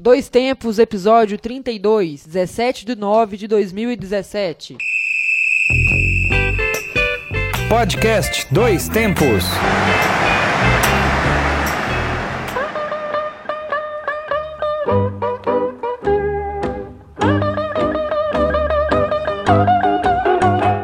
Dois Tempos, episódio 32, 17 de 9 de 2017. Podcast Dois Tempos.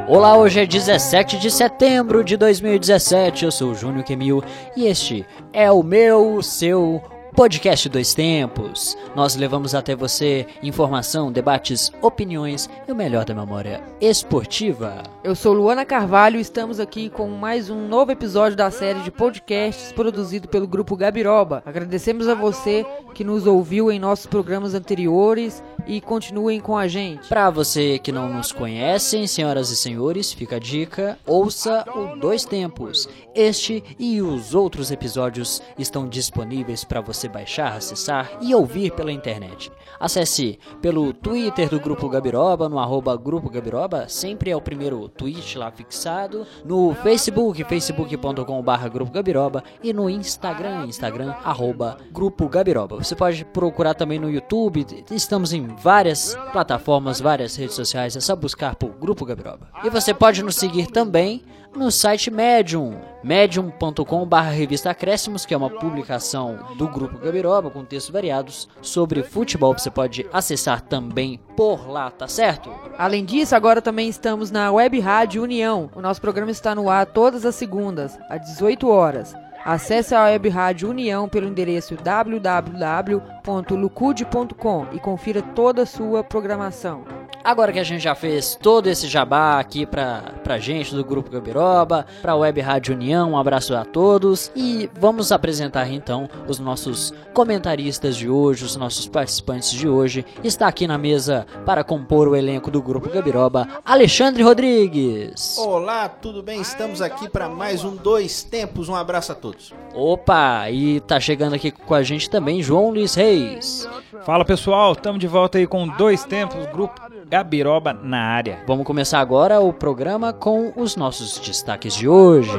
Olá, hoje é 17 de setembro de 2017. Eu sou o Júnior Kemil e este é o meu, seu Podcast Dois Tempos. Nós levamos até você informação, debates, opiniões e o melhor da memória esportiva. Eu sou Luana Carvalho e estamos aqui com mais um novo episódio da série de podcasts produzido pelo Grupo Gabiroba. Agradecemos a você que nos ouviu em nossos programas anteriores e continuem com a gente. Para você que não nos conhecem, senhoras e senhores, fica a dica: ouça o Dois Tempos. Este e os outros episódios estão disponíveis para você baixar, acessar e ouvir pela internet. Acesse pelo Twitter do Grupo Gabiroba, no arroba Grupo Gabiroba, sempre é o primeiro tweet lá fixado, no Facebook, facebook.com.br Grupo Gabiroba e no Instagram, Instagram, arroba Grupo Gabiroba. Você pode procurar também no YouTube, estamos em várias plataformas, várias redes sociais, é só buscar por Grupo Gabiroba. E você pode nos seguir também no site Medium, medium.com.br revista Acréscimos, que é uma publicação do Grupo Gabiroba com textos variados sobre futebol. Você pode acessar também por lá, tá certo? Além disso, agora também estamos na Web Rádio União. O nosso programa está no ar todas as segundas, às 18 horas. Acesse a Web Rádio União pelo endereço www.lucude.com e confira toda a sua programação. Agora que a gente já fez todo esse jabá aqui pra, pra gente do Grupo Gabiroba, pra Web Rádio União, um abraço a todos e vamos apresentar então os nossos comentaristas de hoje, os nossos participantes de hoje. Está aqui na mesa para compor o elenco do Grupo Gabiroba, Alexandre Rodrigues. Olá, tudo bem? Estamos aqui para mais um Dois Tempos. Um abraço a todos. Opa, e tá chegando aqui com a gente também João Luiz Reis. Fala pessoal, estamos de volta aí com Dois Tempos, Grupo Gabiroba na área. Vamos começar agora o programa com os nossos destaques de hoje.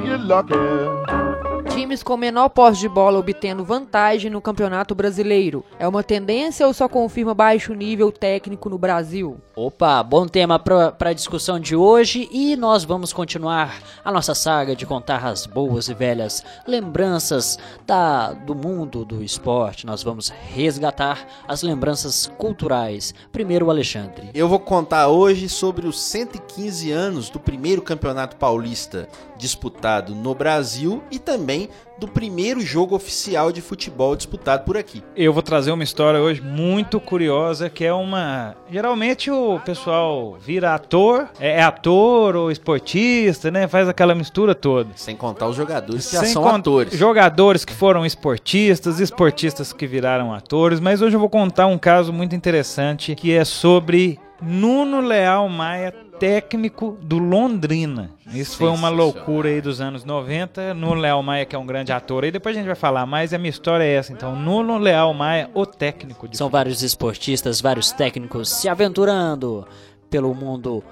Times com menor posse de bola obtendo vantagem no Campeonato Brasileiro. É uma tendência ou só confirma baixo nível técnico no Brasil? Opa, bom tema para a discussão de hoje e nós vamos continuar a nossa saga de contar as boas e velhas lembranças da, do mundo do esporte. Nós vamos resgatar as lembranças culturais. Primeiro, o Alexandre. Eu vou contar hoje sobre os 115 anos do primeiro Campeonato Paulista disputado no Brasil e também do primeiro jogo oficial de futebol disputado por aqui. Eu vou trazer uma história hoje muito curiosa, que é uma... Geralmente o pessoal vira ator, é ator ou esportista, né? Faz aquela mistura toda. Sem contar os jogadores que já Sem são con- atores. Jogadores que foram esportistas, esportistas que viraram atores, mas hoje eu vou contar um caso muito interessante que é sobre Nuno Leal Maia, técnico do Londrina. Isso foi uma loucura aí dos anos 90. Nuno Leal Maia, que é um grande ator, aí depois a gente vai falar mais, e a minha história é essa. Então, Nuno Leal Maia, o técnico de São vários esportistas, vários técnicos se aventurando pelo mundo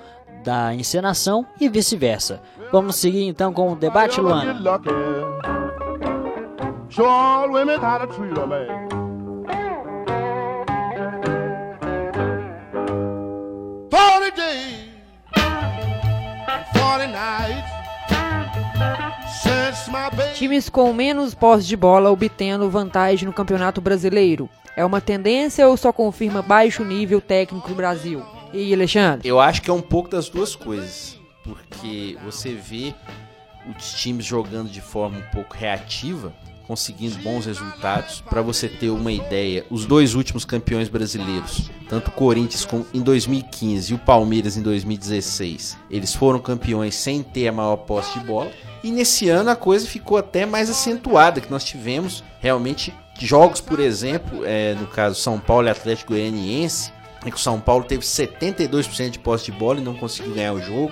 da encenação e vice-versa. Vamos seguir então com o debate, Luana. Times com menos posse de bola obtendo vantagem no Campeonato Brasileiro. É uma tendência ou só confirma baixo nível técnico no Brasil? E aí, Alexandre? Eu acho que é um pouco das duas coisas. Porque você vê os times jogando de forma um pouco reativa, conseguindo bons resultados. Para você ter uma ideia, os dois últimos campeões brasileiros, tanto o Corinthians em 2015 e o Palmeiras em 2016, eles foram campeões sem ter a maior posse de bola. E nesse ano a coisa ficou até mais acentuada, que nós tivemos realmente jogos, por exemplo, é, no caso São Paulo e Atlético Goianiense, em que o São Paulo teve 72% de posse de bola e não conseguiu ganhar o jogo.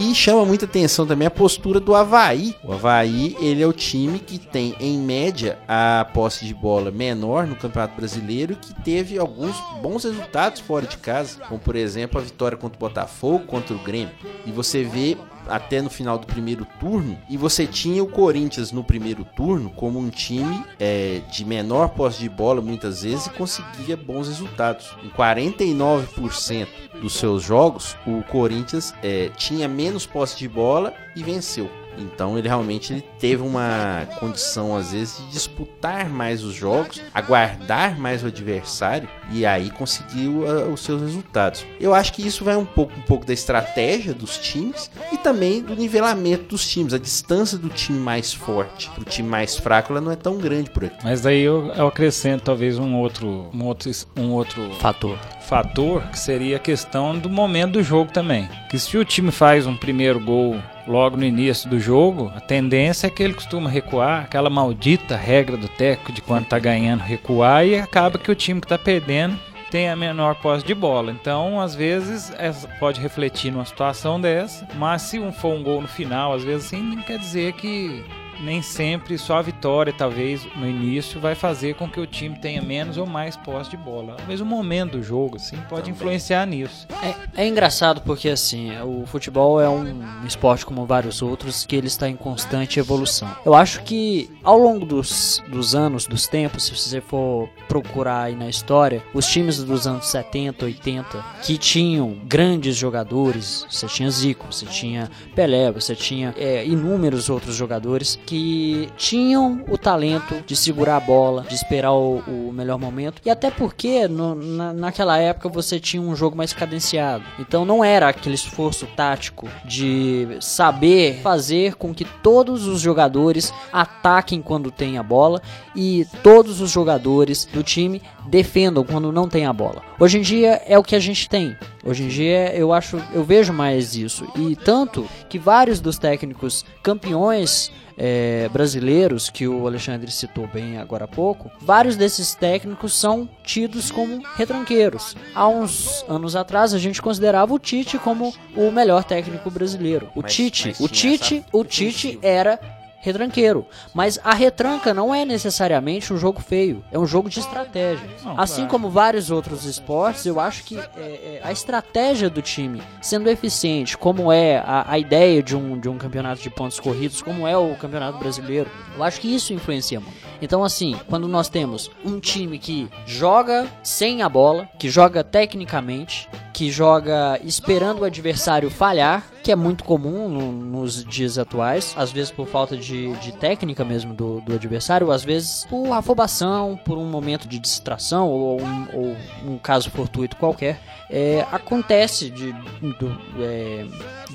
E chama muita atenção também a postura do Havaí. O Havaí, ele é o time que tem, em média, a posse de bola menor no Campeonato Brasileiro que teve alguns bons resultados fora de casa, como por exemplo a vitória contra o Botafogo, contra o Grêmio. E você vê até no final do primeiro turno e você tinha o Corinthians no primeiro turno como um time é, de menor posse de bola muitas vezes e conseguia bons resultados. Em 49% dos seus jogos, o Corinthians é, tinha menos posse de bola e venceu. Então ele realmente ele teve uma condição às vezes de disputar mais os jogos, aguardar mais o adversário e aí conseguiu uh, os seus resultados. Eu acho que isso vai um pouco um pouco da estratégia dos times e também do nivelamento dos times. A distância do time mais forte para o time mais fraco ela não é tão grande por aqui. Mas daí eu, eu acrescento talvez um outro, um outro, um outro Fator. Fator que seria a questão do momento do jogo também. Que se o time faz um primeiro gol logo no início do jogo, a tendência é que ele costuma recuar, aquela maldita regra do técnico de quando tá ganhando recuar e acaba que o time que tá perdendo tem a menor posse de bola. Então, às vezes, essa pode refletir numa situação dessa, mas se um for um gol no final, às vezes assim, não quer dizer que nem sempre só a vitória, talvez no início, vai fazer com que o time tenha menos ou mais posse de bola. Talvez o momento do jogo, assim, pode influenciar nisso. É, é engraçado porque assim, o futebol é um esporte como vários outros que ele está em constante evolução. Eu acho que ao longo dos, dos anos, dos tempos, se você for procurar aí na história, os times dos anos 70, 80, que tinham grandes jogadores, você tinha Zico, você tinha Pelé, você tinha é, inúmeros outros jogadores que tinham o talento de segurar a bola, de esperar o, o melhor momento, e até porque no- na, naquela época você tinha um jogo mais cadenciado. Então não era aquele esforço tático de saber fazer com que todos os jogadores ataquem quando tem a bola e todos os jogadores do time defendam quando não tem a bola. Hoje em dia é o que a gente tem. Hoje em dia eu acho, eu vejo mais isso. E tanto que vários dos técnicos campeões é, brasileiros que o Alexandre citou bem agora há pouco, vários desses técnicos são tidos como retranqueiros. Há uns anos atrás a gente considerava o Tite como o melhor técnico brasileiro. O Mas- Tite, mas o Tite, o Tite era retranqueiro, mas a retranca não é necessariamente um jogo feio, é um jogo de estratégia. Não, assim claro. como vários outros esportes, eu acho que é, é, a estratégia do time sendo eficiente, como é a, a ideia de um, de um campeonato de pontos corridos, como é o campeonato brasileiro, eu acho que isso influencia muito. Então, assim, quando nós temos um time que joga sem a bola, que joga tecnicamente, que joga esperando o adversário falhar, que é muito comum no- nos dias atuais, às vezes por falta de, de técnica mesmo do, do adversário, às vezes por afobação, por um momento de distração ou um, ou um caso fortuito qualquer. É, acontece de, do- é,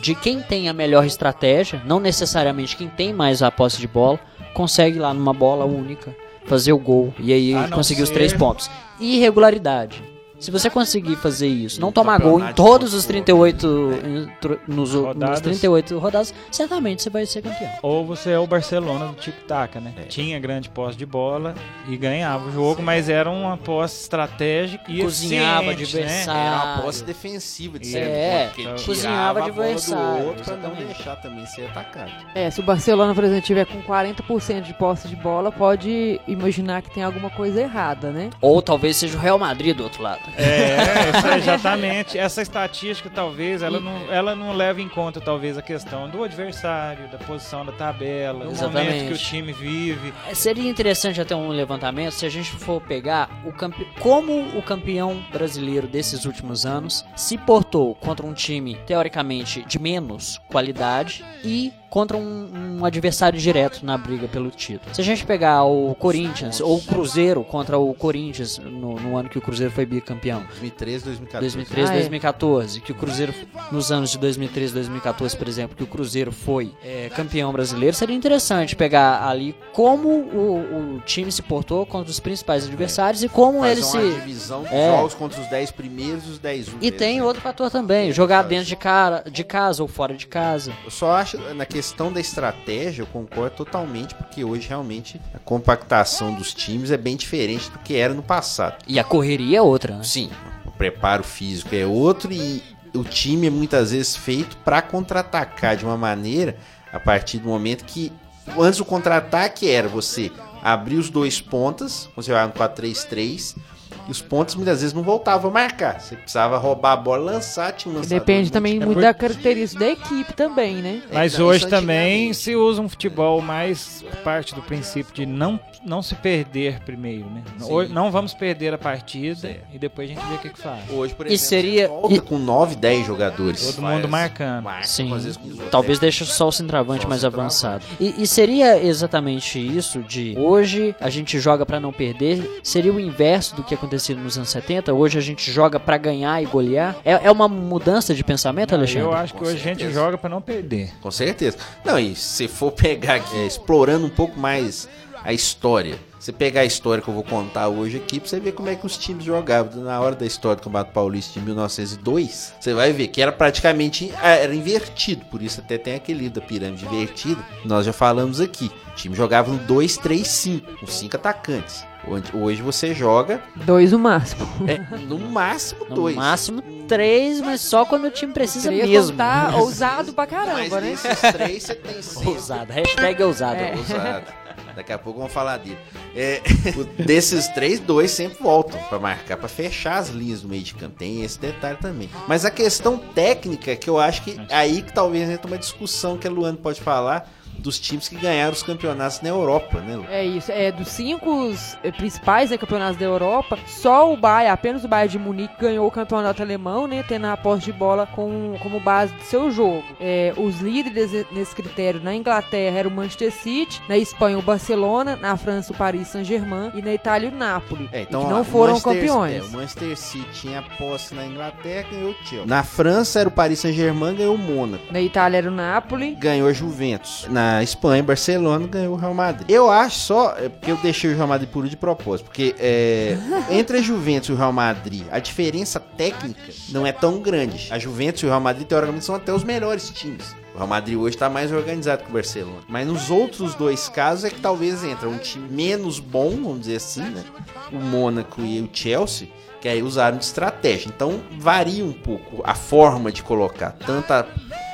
de quem tem a melhor estratégia, não necessariamente quem tem mais a posse de bola, consegue lá numa bola única fazer o gol e aí conseguir os ser- três pontos. Irregularidade. Se você conseguir fazer isso, não tomar gol em todos os 38 em tro- nos, o- nos Rodadas. 38 rodadas, certamente você vai ser campeão. Ou você é o Barcelona do tic-tac, né? Tinha grande posse de bola e ganhava o jogo, mas era uma posse estratégica e Cozinhava né? adversário. Era uma posse defensiva de é, certo ele cozinhava adversário, outro pra não deixar também ser atacado. É, se o Barcelona, por exemplo, tiver com 40% de posse de bola, pode imaginar que tem alguma coisa errada, né? Ou talvez seja o Real Madrid do outro lado. É, é exatamente. Essa estatística, talvez, ela não, ela não leva em conta, talvez, a questão do adversário, da posição da tabela, do Exatamente. momento que o time vive. É, Seria interessante até um levantamento se a gente for pegar o campe... como o campeão brasileiro desses últimos anos se portou contra um time teoricamente de menos qualidade e contra um, um adversário direto na briga pelo título. Se a gente pegar o Corinthians ou o Cruzeiro contra o Corinthians no, no ano que o Cruzeiro foi bicampeão, 2013, 2014. 2013, Ah, é. 2014, que o Cruzeiro, nos anos de 2013, 2014, por exemplo, que o Cruzeiro foi é, campeão brasileiro, seria interessante pegar ali como o, o time se portou contra os principais adversários e como Fazer ele uma se. divisão de É. jogos contra os 10 primeiros e os 10 E últimos. tem outro fator também, jogar dentro de, cara, de casa ou fora de casa. Eu só acho, na questão da estratégia, eu concordo totalmente, porque hoje realmente a compactação dos times é bem diferente do que era no passado. E a correria é outra, né? Sim, o preparo físico é outro e o time é muitas vezes feito para contra-atacar de uma maneira a partir do momento que antes o contra-ataque era você abrir os dois pontas, você vai no 4-3-3 e os pontos muitas vezes não voltavam a marcar. Você precisava roubar a bola, lançar, tinha um lançador Depende também muito da característica da equipe também, né? Mas então, hoje também se usa um futebol mais parte do princípio de não, não se perder primeiro, né? Sim. Não vamos perder a partida Certo. e depois a gente vê o que, que faz. Hoje, por E exemplo, seria- você volta e- com 9, 10 jogadores. Todo mundo marcando. marca, Sim, talvez deixe só o centroavante mais centroavante. avançado. E, e seria exatamente isso de hoje a gente joga pra não perder? Seria o inverso do que acontecia nos anos 70? Hoje a gente joga pra ganhar e golear? É, é uma mudança de pensamento, Não, Alexandre? eu acho que Com hoje a gente certeza. joga pra não perder. Com certeza. Não, e se for pegar aqui, explorando um pouco mais a história. Você pegar a história que eu vou contar hoje aqui, pra você ver como é que os times jogavam. Na hora da história do Campeonato Paulista de 1902, você vai ver que era praticamente ah, era invertido. Por isso até tem aquele livro da pirâmide invertida. Nós já falamos aqui. O time jogava no 2-3-5, com cinco atacantes. Hoje você joga Dois no máximo. é, no máximo No dois. máximo três, mas só quando o time precisa Seria mesmo. Tá ousado pra Mas caramba, né? desses três você tem sempre Ousado. Hashtag ousado. É. Ousado. Daqui a pouco vamos falar dele. É, desses três, dois sempre voltam pra marcar, pra fechar as linhas do meio de campo. Tem esse detalhe também. Mas a questão técnica, que eu acho que é aí que talvez entre uma discussão que a Luana pode falar dos times que ganharam os campeonatos na Europa, né, Lu? É isso, é dos cinco eh, principais né, campeonatos da Europa, só o Bayern, apenas o Bayern de Munique ganhou o campeonato alemão, né, tendo a posse de bola com, como base do seu jogo. É, os líderes nesse critério na Inglaterra era o Manchester City, na Espanha o Barcelona, na França o Paris Saint-Germain e na Itália o Napoli, É, então que não foram Manchester- campeões. é, o Manchester City tinha posse na Inglaterra, ganhou o Chelsea. Na França era o Paris Saint-Germain, ganhou o Mônaco. Na Itália era o Napoli, ganhou a Juventus. Na Espanha, Barcelona ganhou o Real Madrid. Eu acho só, é porque eu deixei o Real Madrid por de propósito, porque é, entre a Juventus e o Real Madrid, a diferença técnica não é tão grande. A Juventus e o Real Madrid, teoricamente, são até os melhores times. O Real Madrid hoje está mais organizado que o Barcelona. Mas nos outros dois casos é que talvez entra um time menos bom, vamos dizer assim, né? O Mônaco e o Chelsea, que aí usaram de estratégia. Então varia um pouco a forma de colocar tanto a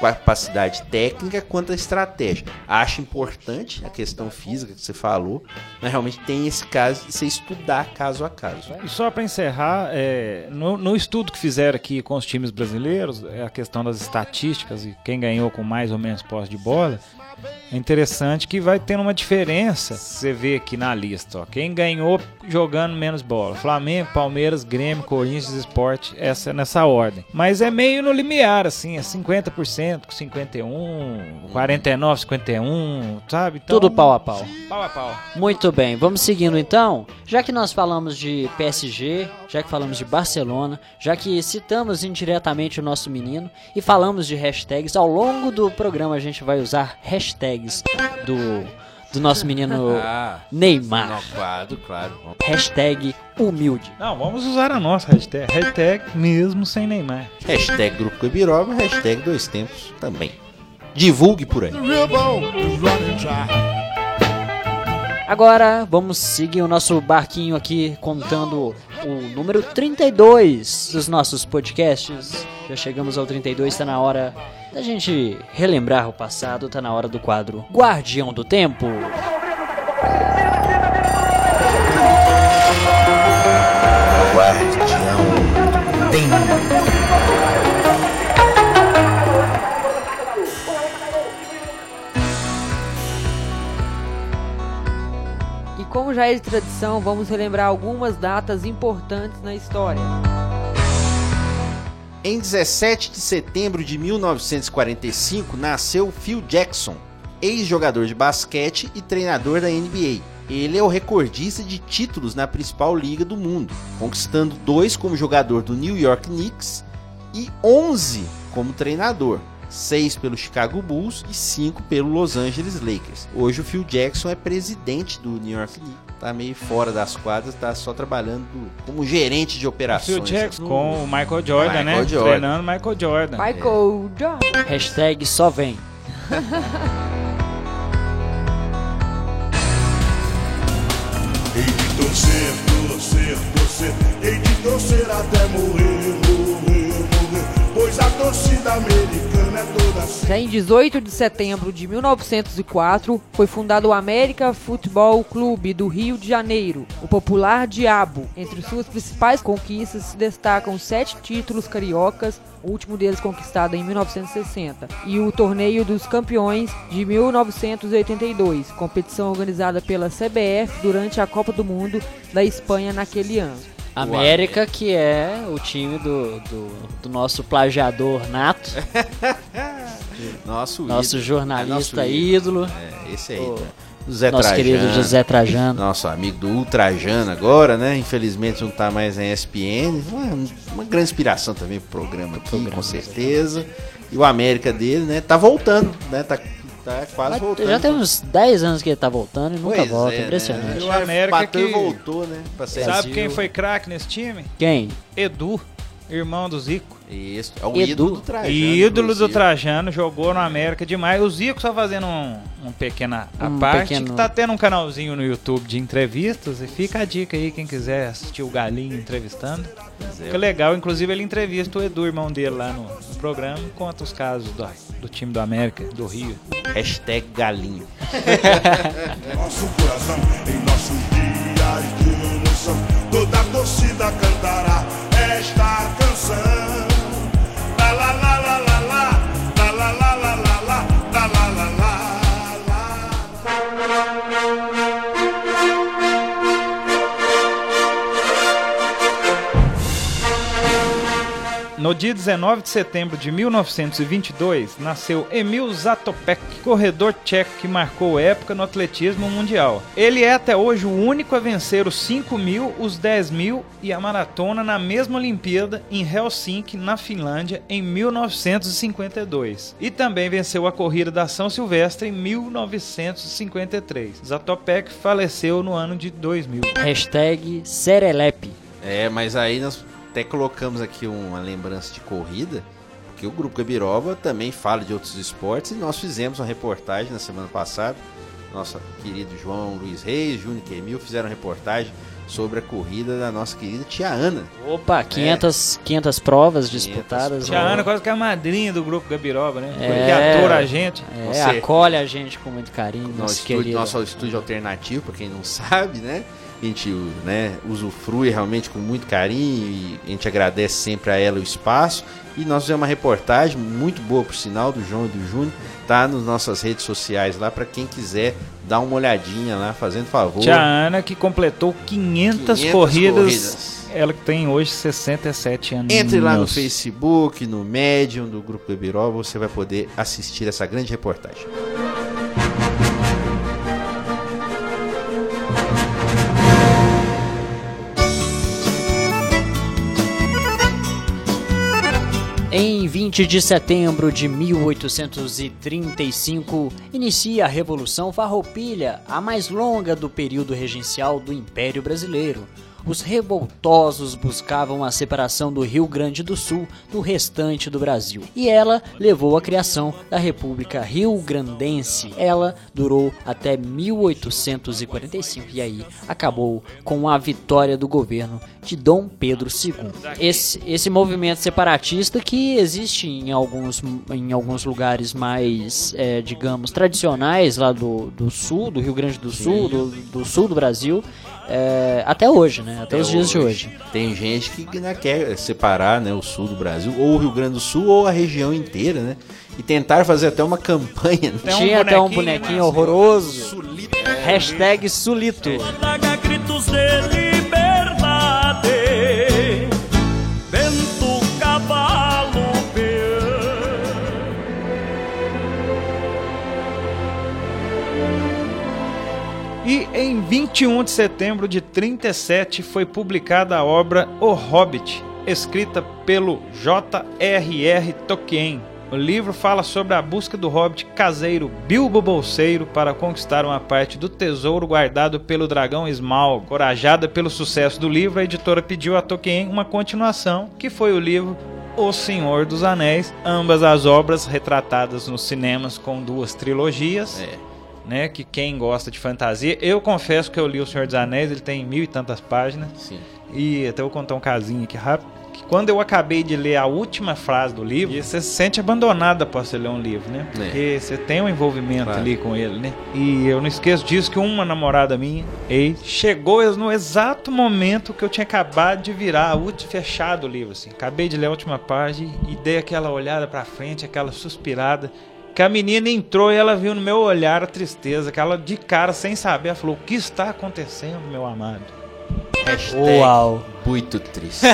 capacidade técnica quanto a estratégia. Acho importante a questão física que você falou, mas realmente tem esse caso de você estudar caso a caso. E só para encerrar, é, no, no estudo que fizeram aqui com os times brasileiros, é a questão das estatísticas e quem ganhou com mais ou menos posse de bola, é interessante que vai tendo uma diferença. Você vê aqui na lista, ó, quem ganhou jogando menos bola: Flamengo, Palmeiras, Grêmio, Corinthians, Sport, essa nessa ordem. Mas é meio no limiar, assim, é 50% com 51, 49, 51, sabe? Então, Tudo pau a pau. pau a pau. Muito bem, vamos seguindo então. Já que nós falamos de PSG, já que falamos de Barcelona, já que citamos indiretamente o nosso menino e falamos de hashtags, ao longo do programa a gente vai usar hashtags do, do nosso menino Ah, Neymar. não, claro, claro. Hashtag humilde. Não, vamos usar a nossa hashtag, hashtag mesmo sem Neymar. Hashtag Grupo Gabiroba, hashtag Dois Tempos também. Divulgue por aí. Agora vamos seguir o nosso barquinho aqui contando o número 32 dos nossos podcasts. Já chegamos ao 32, tá na hora da gente relembrar o passado, tá na hora do quadro Guardião do Tempo. e como já é de tradição, vamos relembrar algumas datas importantes na história. Em 17 de setembro de 1945, nasceu Phil Jackson, ex-jogador de basquete e treinador da NBA. Ele é o recordista de títulos na principal liga do mundo, conquistando dois como jogador do New York Knicks e 11 como treinador. Seis pelo Chicago Bulls e cinco pelo Los Angeles Lakers. Hoje o Phil Jackson é presidente do New York Knicks. Tá meio fora das quadras, tá só trabalhando como gerente de operações. Phil Jackson com o Michael Jordan, Michael né? Jordan. Treinando Michael Jordan. Michael Jordan. Hashtag só vem. Hei de torcer, torcer, torcer. Hei de torcer até morrer, morrer, morrer. Pois a Já em 18 de setembro de 1904, foi fundado o América Futebol Clube do Rio de Janeiro, o popular Diabo. Entre suas principais conquistas se destacam sete títulos cariocas, o último deles conquistado em 1960, e o Torneio dos Campeões de 1982, competição organizada pela CBF durante a Copa do Mundo da Espanha naquele ano. América, que é o time do, do, do nosso plagiador nato, Nosso, nosso ídolo. jornalista É nosso ídolo, É, esse aí. O tá? Zé nosso Trajano. querido José Trajano. Nosso amigo do Ultrajano agora, né? Infelizmente não tá mais em ESPN. Uma, uma grande inspiração também pro programa aqui, com certeza. E o América dele, né? Tá voltando, né? Tá, tá quase Mas voltando. Já tem uns 10 anos que ele tá voltando e nunca Pois volta, é, né? impressionante. O América Bateu que- voltou, né? Sabe Brasil. quem foi craque nesse time? Quem? Edu, irmão do Zico. Isso, é o Edu. ídolo do Trajano. ídolo do. Trajano, jogou no América demais. O Zico só fazendo um, um pequeno à Um parte, pequeno- que tá tendo um canalzinho no YouTube de entrevistas. E fica a dica aí, quem quiser assistir o Galinho entrevistando. é. Fica legal, inclusive ele entrevista o Edu, irmão dele, lá no, no programa, e conta os casos do, do time do América, do Rio. Hashtag galinho. Nosso coração, em nosso dia de emoção, toda a torcida cantará esta sun. No dia 19 de setembro de 1922, nasceu Emil Zatopek, corredor tcheco que marcou época no atletismo mundial. Ele é até hoje o único a vencer os 5 mil, os 10 mil e a maratona na mesma Olimpíada em Helsinki, na Finlândia, em 1952. E também venceu a corrida da São Silvestre em 1953. Zatopek faleceu no ano de 2000. Hashtag Serelepe. É, mas aí nós até colocamos aqui uma lembrança de corrida, porque o Grupo Gabiroba também fala de outros esportes e nós fizemos uma reportagem na semana passada. Nosso querido João Luiz Reis, Júnior Quemil fizeram uma reportagem sobre a corrida da nossa querida tia Ana. Opa, 500, 500 provas 500 disputadas. Tia. Ana quase que é a madrinha do grupo Gabiroba, né? É. Porque atora a gente. É, acolhe a gente com muito carinho, Nosso nosso estúdio, nosso estúdio alternativo, para quem não sabe, né? A gente né, usufrui realmente com muito carinho e a gente agradece sempre a ela o espaço. E nós fizemos uma reportagem muito boa, por sinal, do João e do Júnior. Tá nas nossas redes sociais lá, para quem quiser dar uma olhadinha lá, fazendo favor. Tia Ana que completou 500, 500 corridas, corridas. Ela que tem hoje 67 anos. Entre lá no Facebook, no Medium do Grupo Gabiroba, você vai poder assistir essa grande reportagem. Em 20 de setembro de 1835, inicia a Revolução Farroupilha, a mais longa do período regencial do Império Brasileiro. Os revoltosos buscavam a separação do Rio Grande do Sul do restante do Brasil, e ela levou à criação da República Rio-Grandense. Ela durou até 1845 e aí acabou com a vitória do governo de Dom Pedro II. Esse, esse movimento separatista que existe em alguns, em alguns lugares mais, é, digamos, tradicionais lá do, do sul, do Rio Grande do Sul, do, do sul do Brasil, é, até hoje, né? Até, os dias de hoje. Tem gente que né, quer separar né, o sul do Brasil, ou o Rio Grande do Sul, ou a região inteira, né? E tentar fazer até uma campanha. Né? Tem um Tinha até um bonequinho, mas- horroroso. Hashtag Sulito. Traga E em 21 de setembro de 37 foi publicada a obra O Hobbit, escrita pelo J.R.R. Tolkien. O livro fala sobre a busca do hobbit caseiro Bilbo Bolseiro para conquistar uma parte do tesouro guardado pelo dragão Smaug. Corajada pelo sucesso do livro, a editora pediu a Tolkien uma continuação, que foi o livro O Senhor dos Anéis, ambas as obras retratadas nos cinemas com duas trilogias É. né? Que quem gosta de fantasia, eu confesso que eu li O Senhor dos Anéis, ele tem mil e tantas páginas. Sim. E até vou contar um casinho aqui rápido. que quando eu acabei de ler a última frase do livro, você se sente abandonado após você ler um livro, né? É. Porque você tem um envolvimento Claro. ali com ele, né? E eu não esqueço disso que uma namorada minha, ex, chegou no exato momento que eu tinha acabado de virar a última fechado o livro, assim. Acabei de ler a última página e dei aquela olhada pra frente, aquela suspirada. Que a menina entrou e ela viu no meu olhar a tristeza, que ela de cara, sem saber, ela falou: O que está acontecendo, meu amado? Hashtag Uau. Muito triste.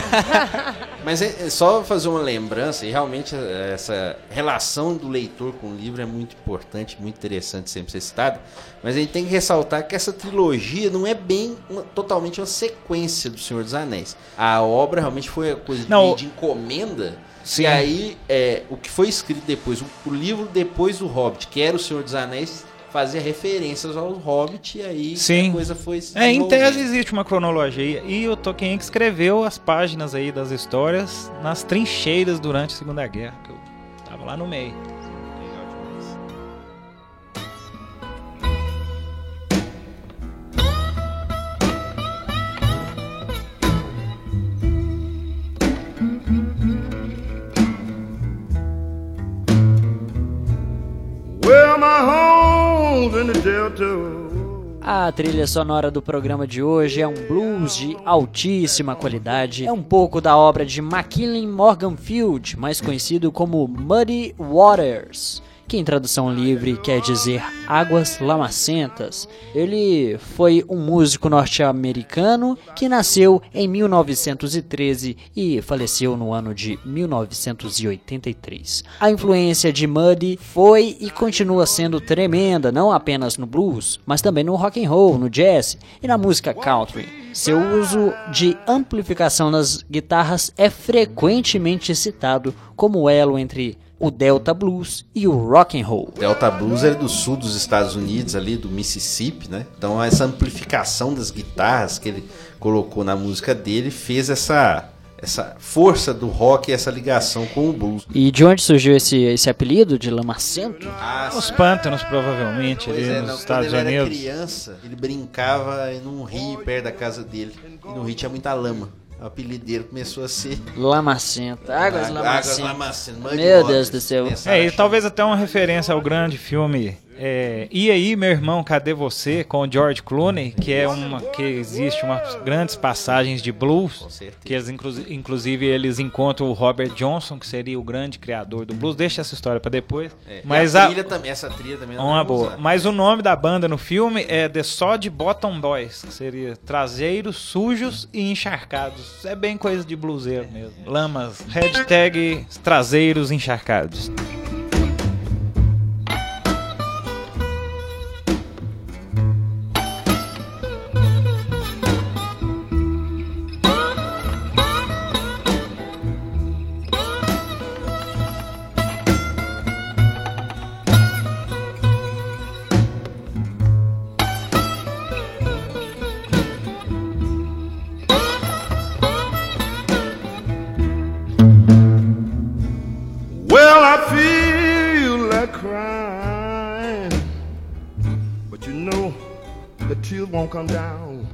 Mas é, é só fazer uma lembrança, e realmente é, essa relação do leitor com o livro é muito importante, muito interessante sempre ser citada. Mas a gente tem que ressaltar que essa trilogia não é bem uma- totalmente uma sequência do Senhor dos Anéis. A obra realmente foi uma coisa de, Não, de encomenda. Sim. E aí, é, o que foi escrito depois, o, livro depois do Hobbit, que era o Senhor dos Anéis, fazia referências ao Hobbit, e aí Sim. a coisa foi se É, em tese existe uma cronologia e o Tolkien que escreveu as páginas aí das histórias nas trincheiras durante a Segunda Guerra, que eu tava lá no meio. A trilha sonora do programa de hoje é um blues de altíssima qualidade. É um pouco da obra de Macmillan Morganfield, mais conhecido como Muddy Waters, que em tradução livre quer dizer águas lamacentas. Ele foi um músico norte-americano que nasceu em 1913 e faleceu no ano de 1983. A influência de Muddy foi e continua sendo tremenda, não apenas no blues, mas também no rock and roll, no jazz e na música country. Seu uso de amplificação nas guitarras é frequentemente citado como elo entre o Delta Blues e o rock and roll. Delta Blues é do sul dos Estados Unidos, ali do Mississippi, né? Então essa amplificação das guitarras que ele colocou na música dele fez essa, essa força do rock e essa ligação com o blues. E de onde surgiu esse, esse apelido de Lamacento? Ah, Os pântanos, provavelmente, ali é, nos não, Estados quando ele era Unidos. criança, ele brincava num rio perto da casa dele. E no rio tinha muita lama. O apelido dele começou a ser Lamacento. Águas Águas Lamacento. Lamacentas, Muddy Meu. Deus do céu. É, e talvez até uma referência ao grande filme é, E aí, meu irmão, cadê você? Com o George Clooney, que é uma que existe umas grandes passagens de blues, que eles, inclu- inclusive eles encontram o Robert Johnson, que seria o grande criador do blues. Deixa essa história pra depois. É, Mas a a, trilha também, essa trilha também. uma nós vamos boa. usar. Mas o nome da banda no filme é The Sod Bottom Boys, que seria traseiros sujos e encharcados. É bem coisa de bluseiro mesmo. Lamas, hashtag traseiros encharcados.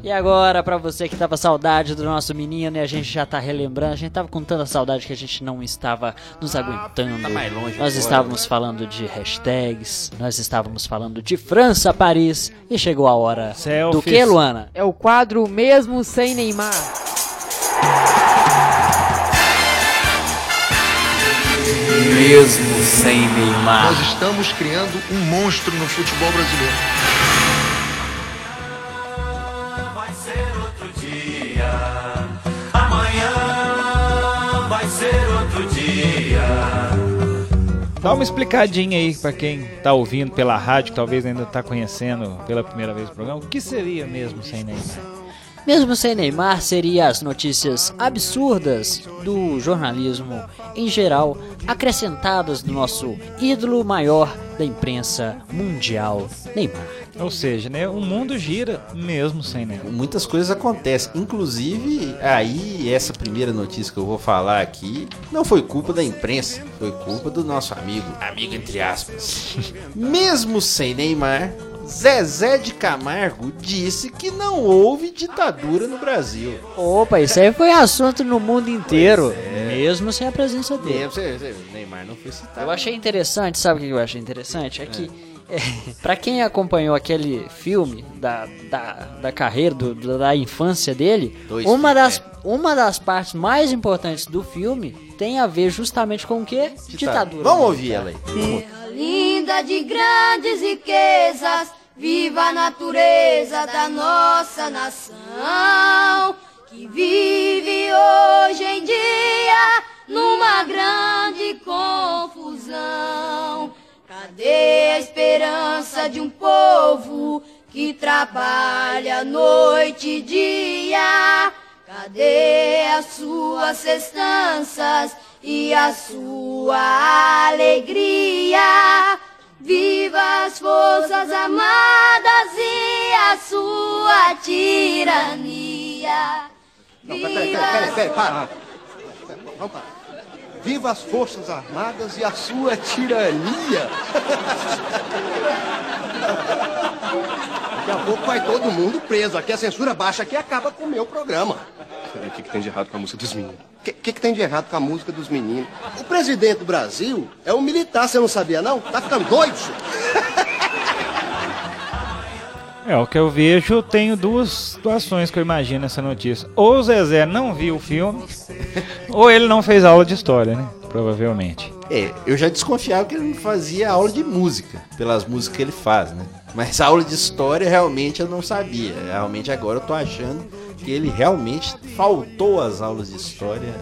E agora, pra você que tava saudade do nosso menino e a gente já tá relembrando, a gente tava com tanta saudade que a gente não estava nos aguentando. Tá mais longe nós agora, estávamos falando de hashtags, nós estávamos falando de França, Paris e chegou a hora do Selfies. que, Luana? É o quadro Mesmo Sem Neymar. Mesmo sem Neymar. Nós estamos criando um monstro no futebol brasileiro. Dá uma explicadinha aí pra quem tá ouvindo pela rádio, que talvez ainda tá conhecendo pela primeira vez o programa. O que seria mesmo sem Neymar? Mesmo sem Neymar, seria as notícias absurdas do jornalismo em geral, acrescentadas do nosso ídolo maior da imprensa mundial, Neymar. Ou seja, né, o mundo gira mesmo sem Neymar. Muitas coisas acontecem. Inclusive, aí, essa primeira notícia que eu vou falar aqui não foi culpa da imprensa, foi culpa do nosso amigo, amigo entre aspas. Mesmo sem Neymar, Zezé de Camargo disse que não houve ditadura no Brasil. Opa, isso aí foi assunto no mundo inteiro, é. mesmo sem a presença dele. Você- Neymar não foi citado. Eu achei interessante, sabe o que eu achei interessante? É que, é, pra quem acompanhou aquele filme da, da, da carreira, do- da infância dele, Dois uma filmes, das, uma das partes mais importantes do filme tem a ver justamente com o quê? Ditadura. Vamos ouvir ela aí. Terra linda de grandes riquezas, viva a natureza da nossa nação, que vive hoje em dia numa grande confusão. Cadê a esperança de um povo que trabalha noite e dia? Cadê as suas festanças e a sua alegria? Viva as forças armadas e a sua tirania. Não, peraí, Viva peraí, peraí, peraí, para. Vamos parar. Viva as Forças Armadas e a sua tirania. Daqui a pouco vai todo mundo preso. Aqui a censura baixa aqui acaba com o meu programa. O que, que tem de errado com a música dos meninos? O que, que, que tem de errado com a música dos meninos? O presidente do Brasil é um militar, você não sabia não? Tá ficando doido? senhor? É, o que eu vejo, eu tenho duas situações que eu imagino nessa notícia. Ou o Zezé não viu o filme, ou ele não fez aula de história, né? Provavelmente. É, eu já desconfiava que ele não fazia aula de música, pelas músicas que ele faz, né? Mas aula de história realmente eu não sabia. Realmente agora eu tô achando que ele realmente faltou às aulas de história.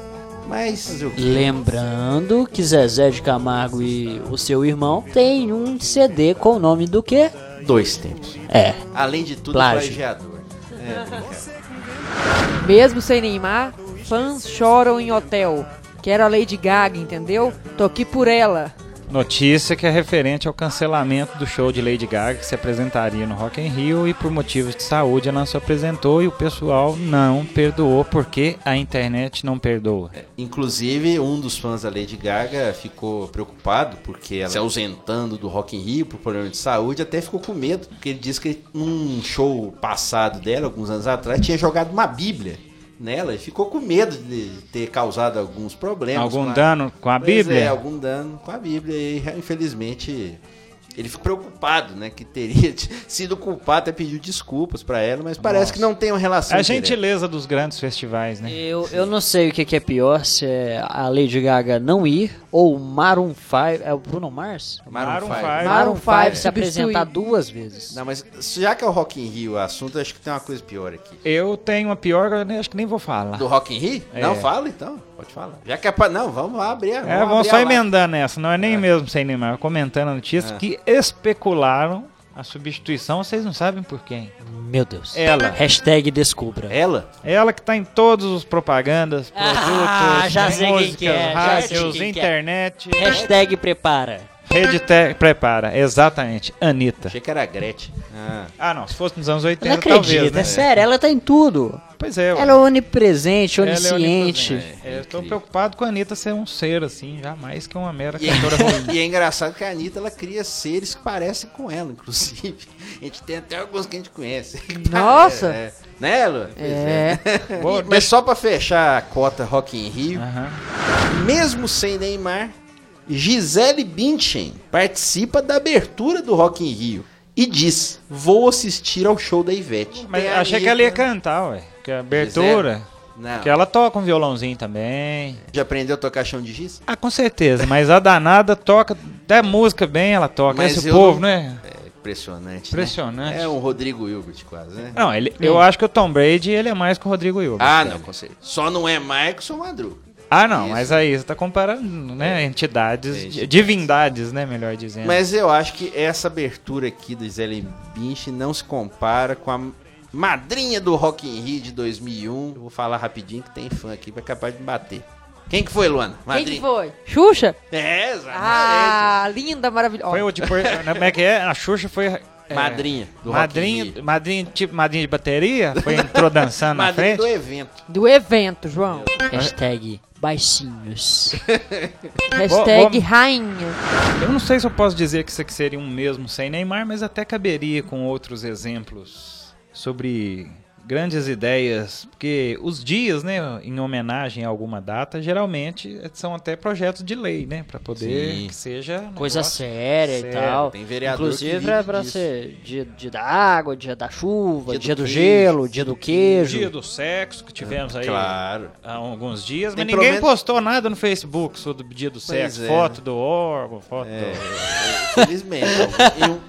Mas quê? Lembrando que Zezé de Camargo e o seu irmão têm um CD com o nome do quê? Dois tempos. É. Além de tudo, Plágio. plagiador. É. Mesmo sem Neymar, fãs choram em hotel. Quero a Lady Gaga, entendeu? Tô aqui por ela. Notícia que é referente ao cancelamento do show de Lady Gaga que se apresentaria no Rock in Rio e por motivos de saúde ela não se apresentou e o pessoal não perdoou porque a internet não perdoa. Inclusive, um dos fãs da Lady Gaga ficou preocupado porque ela se ausentando do Rock in Rio por problema de saúde, até ficou com medo, porque ele disse que num show passado dela, alguns anos atrás, tinha jogado uma bíblia nela e ficou com medo de ter causado alguns problemas. Algum com a- dano com a Pois Bíblia? É, algum dano com a Bíblia e infelizmente ele ficou preocupado, né, que teria sido culpado, até pediu desculpas pra ela, mas parece que não tem uma relação A direta. gentileza dos grandes festivais, né? Eu, eu não sei o que, que é pior, se é a Lady Gaga não ir ou o Maroon 5. É o Bruno Mars? Maroon Maroon 5. five. Maroon Maroon 5 five se apresentar duas vezes. Não, mas já que é o Rock in Rio o assunto, acho que tem uma coisa pior aqui. Eu tenho uma pior, eu nem- acho que nem vou falar. Do Rock in Rio? É. Não, fala então. Pode falar. Já que é pra... Não, vamos lá abrir. É, vamos abrir só a live. emendando essa, não é nem mesmo sem Neymar, comentando a notícia É. que especularam a substituição, vocês não sabem por quem. Meu Deus. Ela. Hashtag descubra. Ela? Ela que tá em todos os propagandas, produtos, Ah, já sei quem que é, já rádios, sei quem que é. internet. Hashtag prepara. Rede te... prepara, exatamente, Anitta. Achei que era a Gretchen. Ah. Ah, não, se fosse nos anos Eu 80, não acredito, talvez, né? é sério, ela tá em tudo. Pois é. Ela é onipresente, Ela é onisciente. onipresente. É, eu tô preocupado com a Anitta ser um ser assim, jamais que uma mera E é, cantora ruim. e é engraçado que a Anitta ela cria seres que parecem com ela, inclusive. A gente tem até alguns que a gente conhece. Nossa! É, né, Lu? É. Boa, E- Mas só pra fechar a cota Rock in Rio, Aham. mesmo sem Neymar, Gisele Bündchen participa da abertura do Rock in Rio e diz: "Vou assistir ao show da Ivete". Mas Tem achei que ela ia cantar, ué. Que a abertura. Não. Que ela toca um violãozinho também. Já aprendeu a tocar chão de giz? Ah, com certeza, mas a danada toca, até música bem ela toca. Mas Esse povo, não- né? É impressionante. Impressionante. Né? É um Rodrigo Hilbert quase, né? Não, ele, eu acho que o Tom Brady ele é mais que o Rodrigo Hilbert. Ah, cara. não, com certeza. Só não é Marcos ou Madru. Ah, não, Isso. mas aí você tá comparando, né, entidades, É, di- divindades, né, melhor dizendo. Mas eu acho que essa abertura aqui do Gisele Bündchen não se compara com a madrinha do Rock in Rio de 2001. Eu vou falar rapidinho que tem fã aqui, vai capaz de me bater. Quem que foi, Luana? Quem Madrinha. que foi? Xuxa? É, exatamente. Ah, linda, maravilhosa. Foi o de... por- Como é que é? A Xuxa foi... é, Madrinha Madrinha, madrinha, tipo madrinha de bateria? Foi entrou dançando na Madrinha frente? do evento. Do evento, João. Hashtag baixinhos. Hashtag rainha. Eu não sei se eu posso dizer que isso aqui seria um mesmo sem Neymar, mas até caberia com outros exemplos sobre grandes ideias, porque os dias, né, em homenagem a alguma data, geralmente são até projetos de lei, né, para poder Sim. que seja um Coisa séria e tal. Tem vereador Inclusive é pra disso. ser dia, dia da água, dia da chuva, Dia dia, do do, queijo, gelo, dia do queijo. Dia do sexo que tivemos aí Claro. há alguns dias, Tem mas ninguém menos- postou nada no Facebook sobre o dia do sexo, é. foto do órgão, foto É, do, felizmente.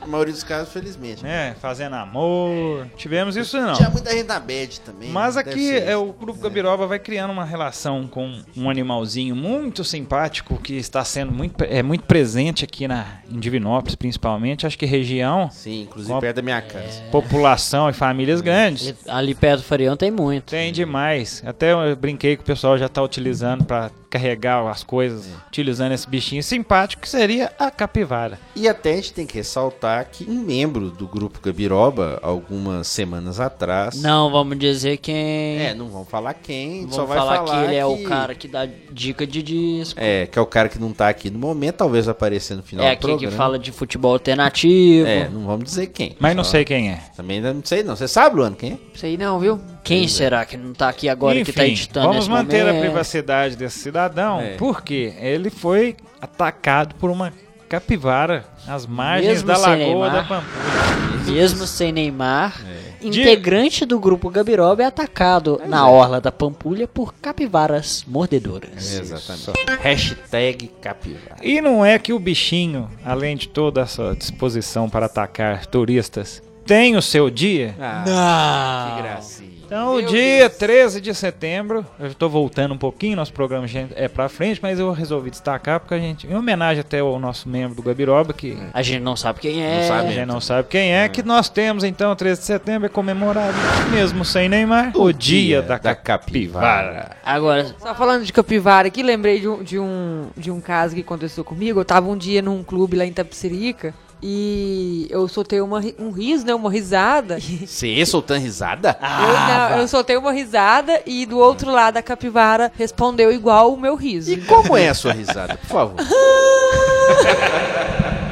Em maioria dos casos, felizmente. né, fazendo amor. Tivemos isso não. Tinha muita gente na bad também. Mas deve aqui é, o Grupo Gabiroba vai criando uma relação com um animalzinho muito simpático que está sendo muito, é muito presente aqui na, em Divinópolis, principalmente. Acho que região, Sim, inclusive perto da minha casa. população e famílias grandes. Ali- Ali perto do Farião tem muito. Tem demais. Até eu brinquei que o pessoal já está utilizando para carregar as coisas, utilizando esse bichinho simpático que seria a capivara. E até a gente tem que ressaltar que um membro do grupo Gabiroba, algumas semanas atrás. Não vamos dizer quem. É, não vamos falar quem, vamos só vai falar, falar, que ele é o cara que dá dica de disco. É, que é o cara que não tá aqui no momento, talvez aparecer no final É do aqui programa. que fala de futebol alternativo. É, não vamos dizer quem. Mas não Só- sei quem é. Também não sei não. Você sabe, Luano, quem é? Sei não, viu? Quem será que não tá aqui agora Enfim, que tá editando vamos nesse manter a momento? privacidade desse cidadão, É. porque ele foi atacado por uma capivara às margens Mesmo da Lagoa Neymar. da Pampulha. Mesmo sem Neymar, De- integrante do grupo Gabiroba é atacado na orla da Pampulha por capivaras mordedoras. Exatamente. Hashtag capivara. E não é que o bichinho, além de toda essa disposição para atacar turistas, tem o seu dia? Ah, que gracinha. Então, o dia 13 de setembro, eu estou voltando um pouquinho, nosso programa é pra frente, mas eu resolvi destacar porque a gente, em homenagem até ao nosso membro do Gabiroba, que A gente não sabe quem é. Não sabe. a gente não sabe quem é, que nós temos então, 13 de setembro, é comemorado, mesmo sem Neymar, o, dia, da, capivara. Agora, Só falando de capivara aqui, lembrei de um, de, um, de um caso que aconteceu comigo. Eu tava um dia num clube lá em Tapicerica e eu soltei uma, um riso, né? Uma risada. Você soltando risada? eu, não, eu soltei uma risada e do outro lado a capivara respondeu igual o meu riso. E como é a sua risada, por favor?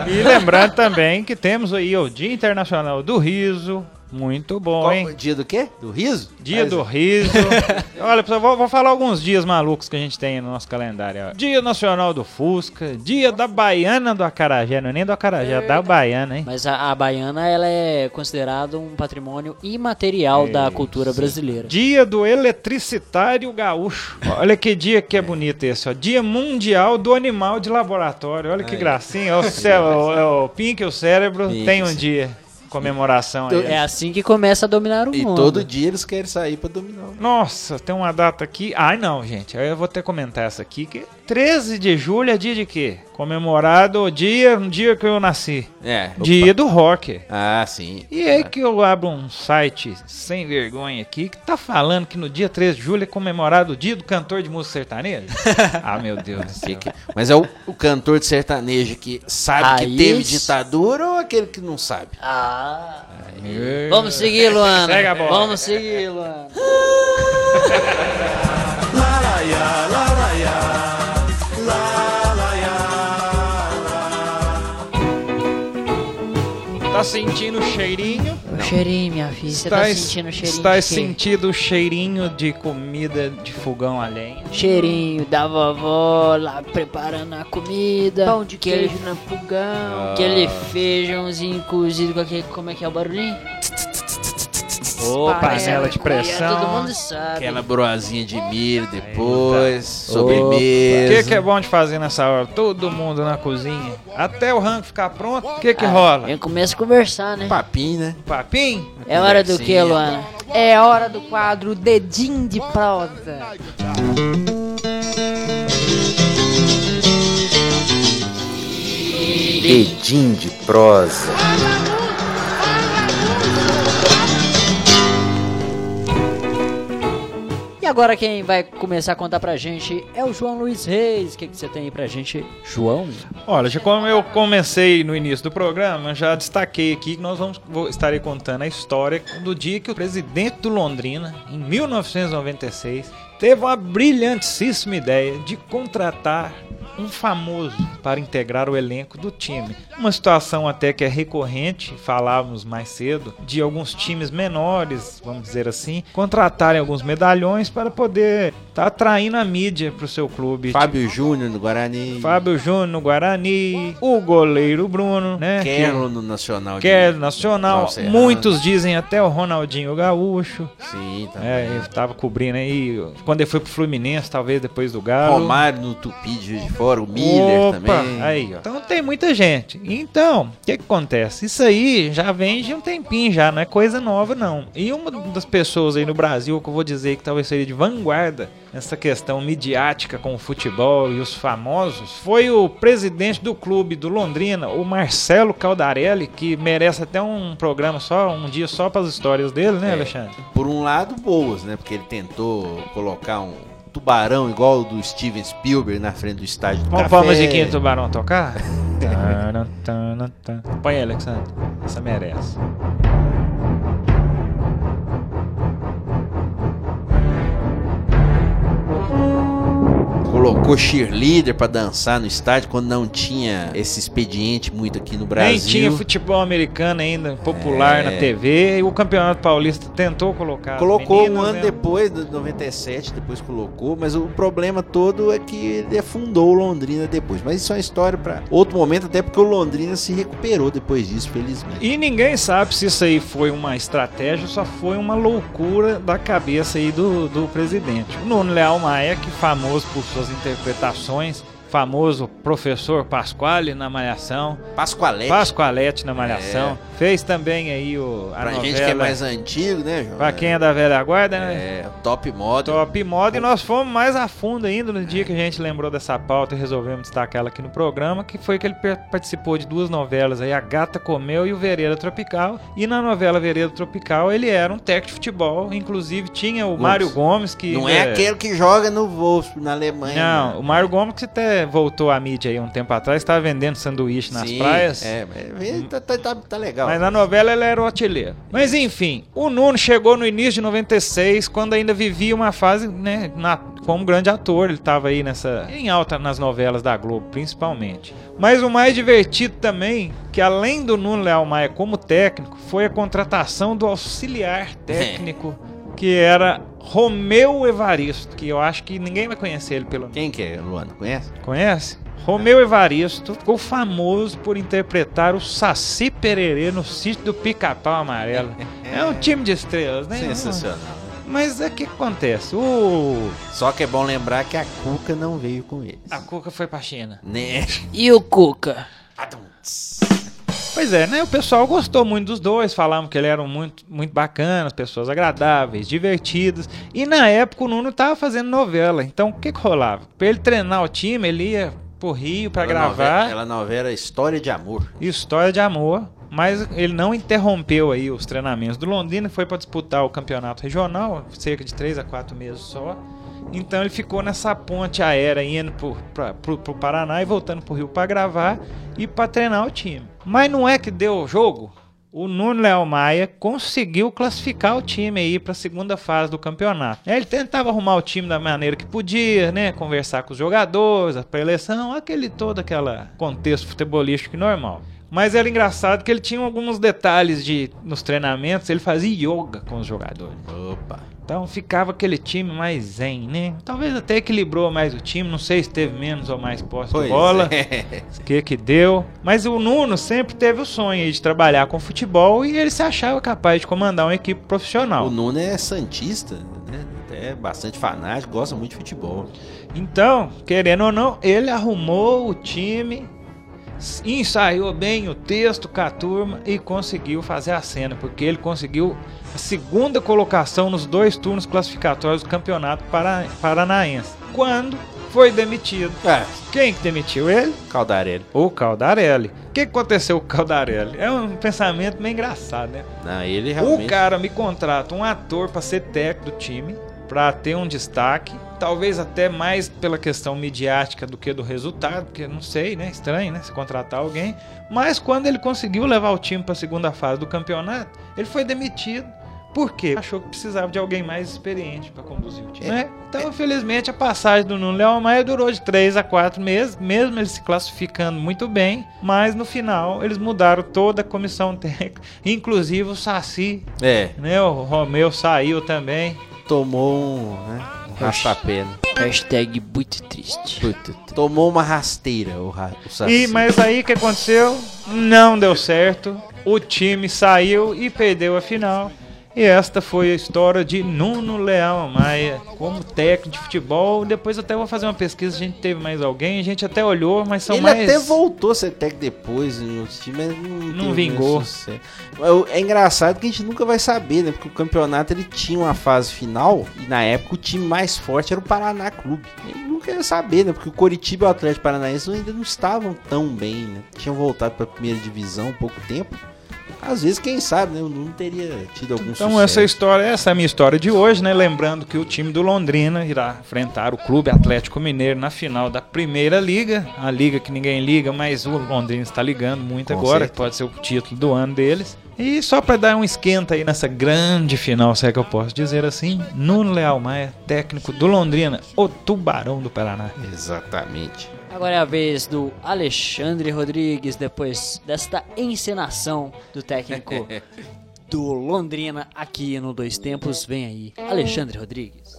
E lembrando também que temos aí o Dia Internacional do Riso, muito bom, Qual- hein? dia do quê? Do riso? Dia Mas- do riso. Olha, pessoal, vou, vou falar alguns dias malucos que a gente tem no nosso calendário. ó. Dia Nacional do Fusca, Dia da Baiana do Acarajé, não é nem do Acarajé, é da Baiana, hein? mas a, a baiana ela é considerada um patrimônio imaterial da cultura brasileira. Dia do Eletricitário Gaúcho. Olha que dia que é bonito esse, ó. Dia Mundial do Animal de Laboratório. Olha que gracinha. O, céu, o, é o Pink, o cérebro, Pink, tem um sim. dia. Comemoração aí. É assim que começa a dominar o E mundo. todo dia eles querem sair pra dominar. o- Nossa, tem uma data aqui. Ai, não, gente. Aí eu vou ter que comentar essa aqui. Que 13 de julho é dia de quê? Comemorado o dia, um dia que eu nasci. É. Dia do rock. Ah, sim. E aí que eu abro um site sem vergonha aqui que tá falando que no dia 13 de julho é comemorado o dia do cantor de música sertaneja? ah, meu Deus do céu. Mas é o, o cantor de sertanejo que sabe Aí que teve ditadura ou aquele que não sabe? Ah. Vamos seguir, Luana. Segue a bola. Vamos seguir, Luana. Tá sentindo o cheirinho? O cheirinho, minha filha. Você Está, tá sentindo o cheirinho está sentindo o cheirinho de comida de fogão a lenha? Cheirinho da vovó lá preparando a comida. Pão de aquele, queijo no fogão. Aquele feijãozinho cozido com aquele. Como é que é o barulhinho? Panela panela de É, todo pressão. mundo sabe. Aquela broazinha de milho depois, O sobremesa. que, que é bom de fazer nessa hora? Todo mundo na cozinha. Até o rango ficar pronto. O que que rola? Aí começa a conversar, né? Papinho, né? Papim? É hora do que. Luana? É hora do quadro Dedinho de Prosa. Edim de prosa. Agora quem vai começar a contar pra gente é o João Luiz Reis. O que, que você tem aí pra gente, João? Olha, já como eu comecei no início do programa, já destaquei aqui que nós vamos vou, estarei contando a história do dia que o presidente do Londrina, em 1996, teve uma brilhantíssima ideia de contratar um famoso para integrar o elenco do time. Uma situação até que é recorrente, falávamos mais cedo, de alguns times menores, vamos dizer assim, contratarem alguns medalhões para poder tá atraindo a mídia para o seu clube. Fábio Júnior no Guarani. Fábio Júnior no Guarani, o goleiro Bruno, né? Quero no Nacional. Quero Nacional. Muitos dizem até o Ronaldinho Gaúcho. Sim, também. É, ele estava cobrindo aí. Quando ele foi pro Fluminense, talvez depois do Galo. Romário no Tupi de fora, o Miller Opa, também. Aí, ó. Então tem muita gente. Então, o que, que acontece? Isso aí já vem de um tempinho já, não é coisa nova não. E uma das pessoas aí no Brasil que eu vou dizer que talvez seria de vanguarda nessa questão midiática com o futebol e os famosos foi o presidente do clube do Londrina, o Marcelo Caldarelli, que merece até um programa só, um dia só para as histórias dele, né, É, Alexandre? Por um lado, boas, né? Porque ele tentou colocar um tubarão igual o do Steven Spielberg na frente do estádio do Vamos café. pôr a musiquinha do Tubarão tocar? Põe aí, Alexandre. Essa merece. Colocou cheerleader pra dançar no estádio quando não tinha esse expediente muito aqui no Brasil. Nem tinha futebol americano ainda popular É. na TV e o Campeonato Paulista tentou colocar. Colocou meninas, um ano né? depois, de 97, depois colocou, mas o problema todo é que ele afundou o Londrina depois. Mas isso é uma história pra outro momento, até porque o Londrina se recuperou depois disso, felizmente. E ninguém sabe se isso aí foi uma estratégia ou só foi uma loucura da cabeça aí do, do presidente. O Nuno Leal Maia, que famoso por suas interpretações, famoso professor Pasquale na Malhação, Pascoalete. Pascoalete na Malhação, fez também aí o, a Pra novela. gente que é mais antigo, né, João? Pra quem é da velha guarda, né? É, top moda. Top moda e nós fomos mais a fundo ainda no dia que a gente lembrou dessa pauta e resolvemos destacar ela aqui no programa, que foi que ele participou de duas novelas aí, A Gata Comeu e o Vereda Tropical. E na novela Vereda Tropical ele era um técnico de futebol, inclusive tinha o Gomes. Mário Gomes que Não é aquele que joga no Wolfsburg, na Alemanha. Não, o Mário Gomes que até voltou à mídia aí um tempo atrás, estava vendendo sanduíche nas Sim, praias. É, mas tá, tá, tá, tá legal. Mas na novela ele era o artilheiro. Mas enfim, o Nuno chegou no início de 96, quando ainda vivia uma fase, né, na, como grande ator. Ele estava aí nessa em alta nas novelas da Globo, principalmente. Mas o mais divertido também, que além do Nuno Leal Maia como técnico, foi a contratação do auxiliar técnico, que era Romeu Evaristo, que eu acho que ninguém vai conhecer ele pelo Quem que é, Luana? Conhece? Conhece? Romeu Evaristo ficou famoso por interpretar o Saci Pererê no sítio do Pica-Pau Amarelo. É um time de estrelas, né? Sensacional. Mas é que acontece? O... Só que é bom lembrar que a Cuca não veio com eles. A Cuca foi pra China. Né? E o Cuca? Pois é, né? O pessoal gostou muito dos dois, falavam que eles eram muito, muito bacanas, pessoas agradáveis, divertidas. E na época o Nuno tava fazendo novela. Então o que que rolava? Pra ele treinar o time, ele ia pro Rio pra Ela gravar. novela- Ela novela História de Amor. História de amor, mas ele não interrompeu aí os treinamentos do Londrina, foi para disputar o campeonato regional, cerca de 3 a 4 meses só. Então ele ficou nessa ponte aérea indo pro, pro Paraná e voltando pro Rio para gravar e para treinar o time. Mas não é que deu o jogo? O Nuno Leal Maia conseguiu classificar o time aí para a segunda fase do campeonato. Ele tentava arrumar o time da maneira que podia, né? Conversar com os jogadores, a preleção, aquele todo aquele contexto futebolístico normal. Mas era engraçado que ele tinha alguns detalhes de nos treinamentos, ele fazia yoga com os jogadores. Opa. Então ficava aquele time mais zen, né? Talvez até equilibrou mais o time, não sei se teve menos ou mais posse de bola. é. O que que deu? Mas o Nuno sempre teve o sonho de trabalhar com futebol e ele se achava capaz de comandar uma equipe profissional. O Nuno é santista, né? É bastante fanático, gosta muito de futebol. Então, querendo ou não, ele arrumou o time, ensaiou bem o texto com a turma e conseguiu fazer a cena, porque ele conseguiu a segunda colocação nos dois turnos classificatórios do Campeonato Para- Paranaense. Quando foi demitido. É, Quem que demitiu ele? Caldarelli. O Caldarelli. O que aconteceu com o Caldarelli? É um pensamento meio engraçado, né? Não, ele realmente... O cara me contrata um ator pra ser técnico do time, pra ter um destaque, talvez até mais pela questão midiática do que do resultado, porque não sei, né? Estranho, né? Se contratar alguém. Mas quando ele conseguiu levar o time pra segunda fase do campeonato, ele foi demitido Por quê? Achou que precisava de alguém mais experiente para conduzir o time. né? Então, infelizmente, a passagem do Nuno Leão Maia durou de 3 a 4 meses, mesmo ele se classificando muito bem, mas no final eles mudaram toda a comissão técnica, inclusive o Saci, É, né? O Romeu saiu também. tomou um, né, rastapé. né? Hashtag muito triste. Puta, tomou uma rasteira o, ra o Saci. E, mas aí o que aconteceu? Não deu certo. O time saiu e perdeu a final. E esta foi a história de Nuno Leão Maia como técnico de futebol. Depois até vou fazer uma pesquisa, a gente teve mais alguém, a gente até olhou, mas são Ele mais até voltou a ser técnico depois em outros times, mas não, Não vingou. É engraçado que a gente nunca vai saber, né? Porque o campeonato ele tinha uma fase final e na época o time mais forte era o Paraná Clube. Ele nunca ia saber, né? Porque o Coritiba e o Atlético Paranaense ainda não estavam tão bem, né? Tinham voltado para a primeira divisão há pouco tempo. Às vezes, quem sabe, né? O Nuno teria tido algum Então sucesso. essa história, essa é a minha história de hoje, né? Lembrando que o time do Londrina irá enfrentar o Clube Atlético Mineiro na final da Primeira Liga, a liga que ninguém liga, mas o Londrina está ligando muito Com agora, certeza. pode ser o título do ano deles. E só para dar um esquenta aí nessa grande final, se é que eu posso dizer assim, Nuno Leal Maia, técnico do Londrina, o Tubarão do Paraná. Exatamente. Agora é a vez do Alexandre Rodrigues, depois desta encenação do técnico do Londrina aqui no Dois Tempos. Vem aí, Alexandre Rodrigues.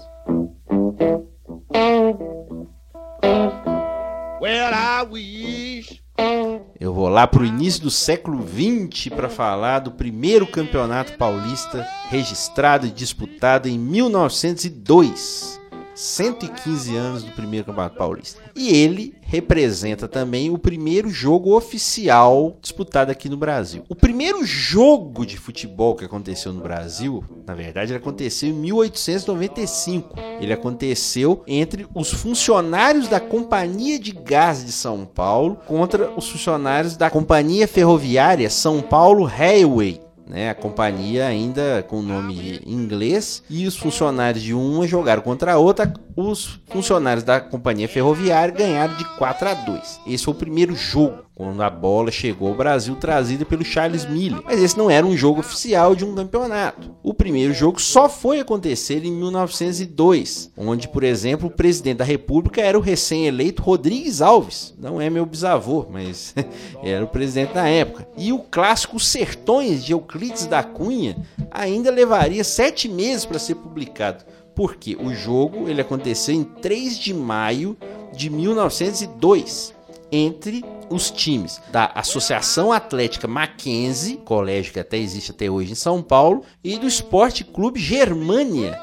Eu vou lá pro início do século XX para falar do primeiro campeonato paulista registrado e disputado em 1902. 115 anos do primeiro campeonato paulista. E ele representa também o primeiro jogo oficial disputado aqui no Brasil. O primeiro jogo de futebol que aconteceu no Brasil, na verdade, ele aconteceu em 1895. Ele aconteceu entre os funcionários da Companhia de Gás de São Paulo contra os funcionários da Companhia Ferroviária São Paulo Railway. Né, a companhia ainda com o nome inglês e os funcionários de uma jogaram contra a outra. Os funcionários da companhia ferroviária ganharam de 4 a 2. Esse foi o primeiro jogo quando a bola chegou ao Brasil trazida pelo Charles Miller. Mas esse não era um jogo oficial de um campeonato. O primeiro jogo só foi acontecer em 1902, onde, por exemplo, o presidente da República era o recém-eleito Rodrigues Alves. Não é meu bisavô, mas era o presidente da época. E o clássico Sertões de Euclides da Cunha ainda levaria sete meses para ser publicado. Porque o jogo ele aconteceu em 3 de maio de 1902 entre os times da Associação Atlética Mackenzie, colégio que até existe até hoje em São Paulo, e do Esporte Clube Germânia,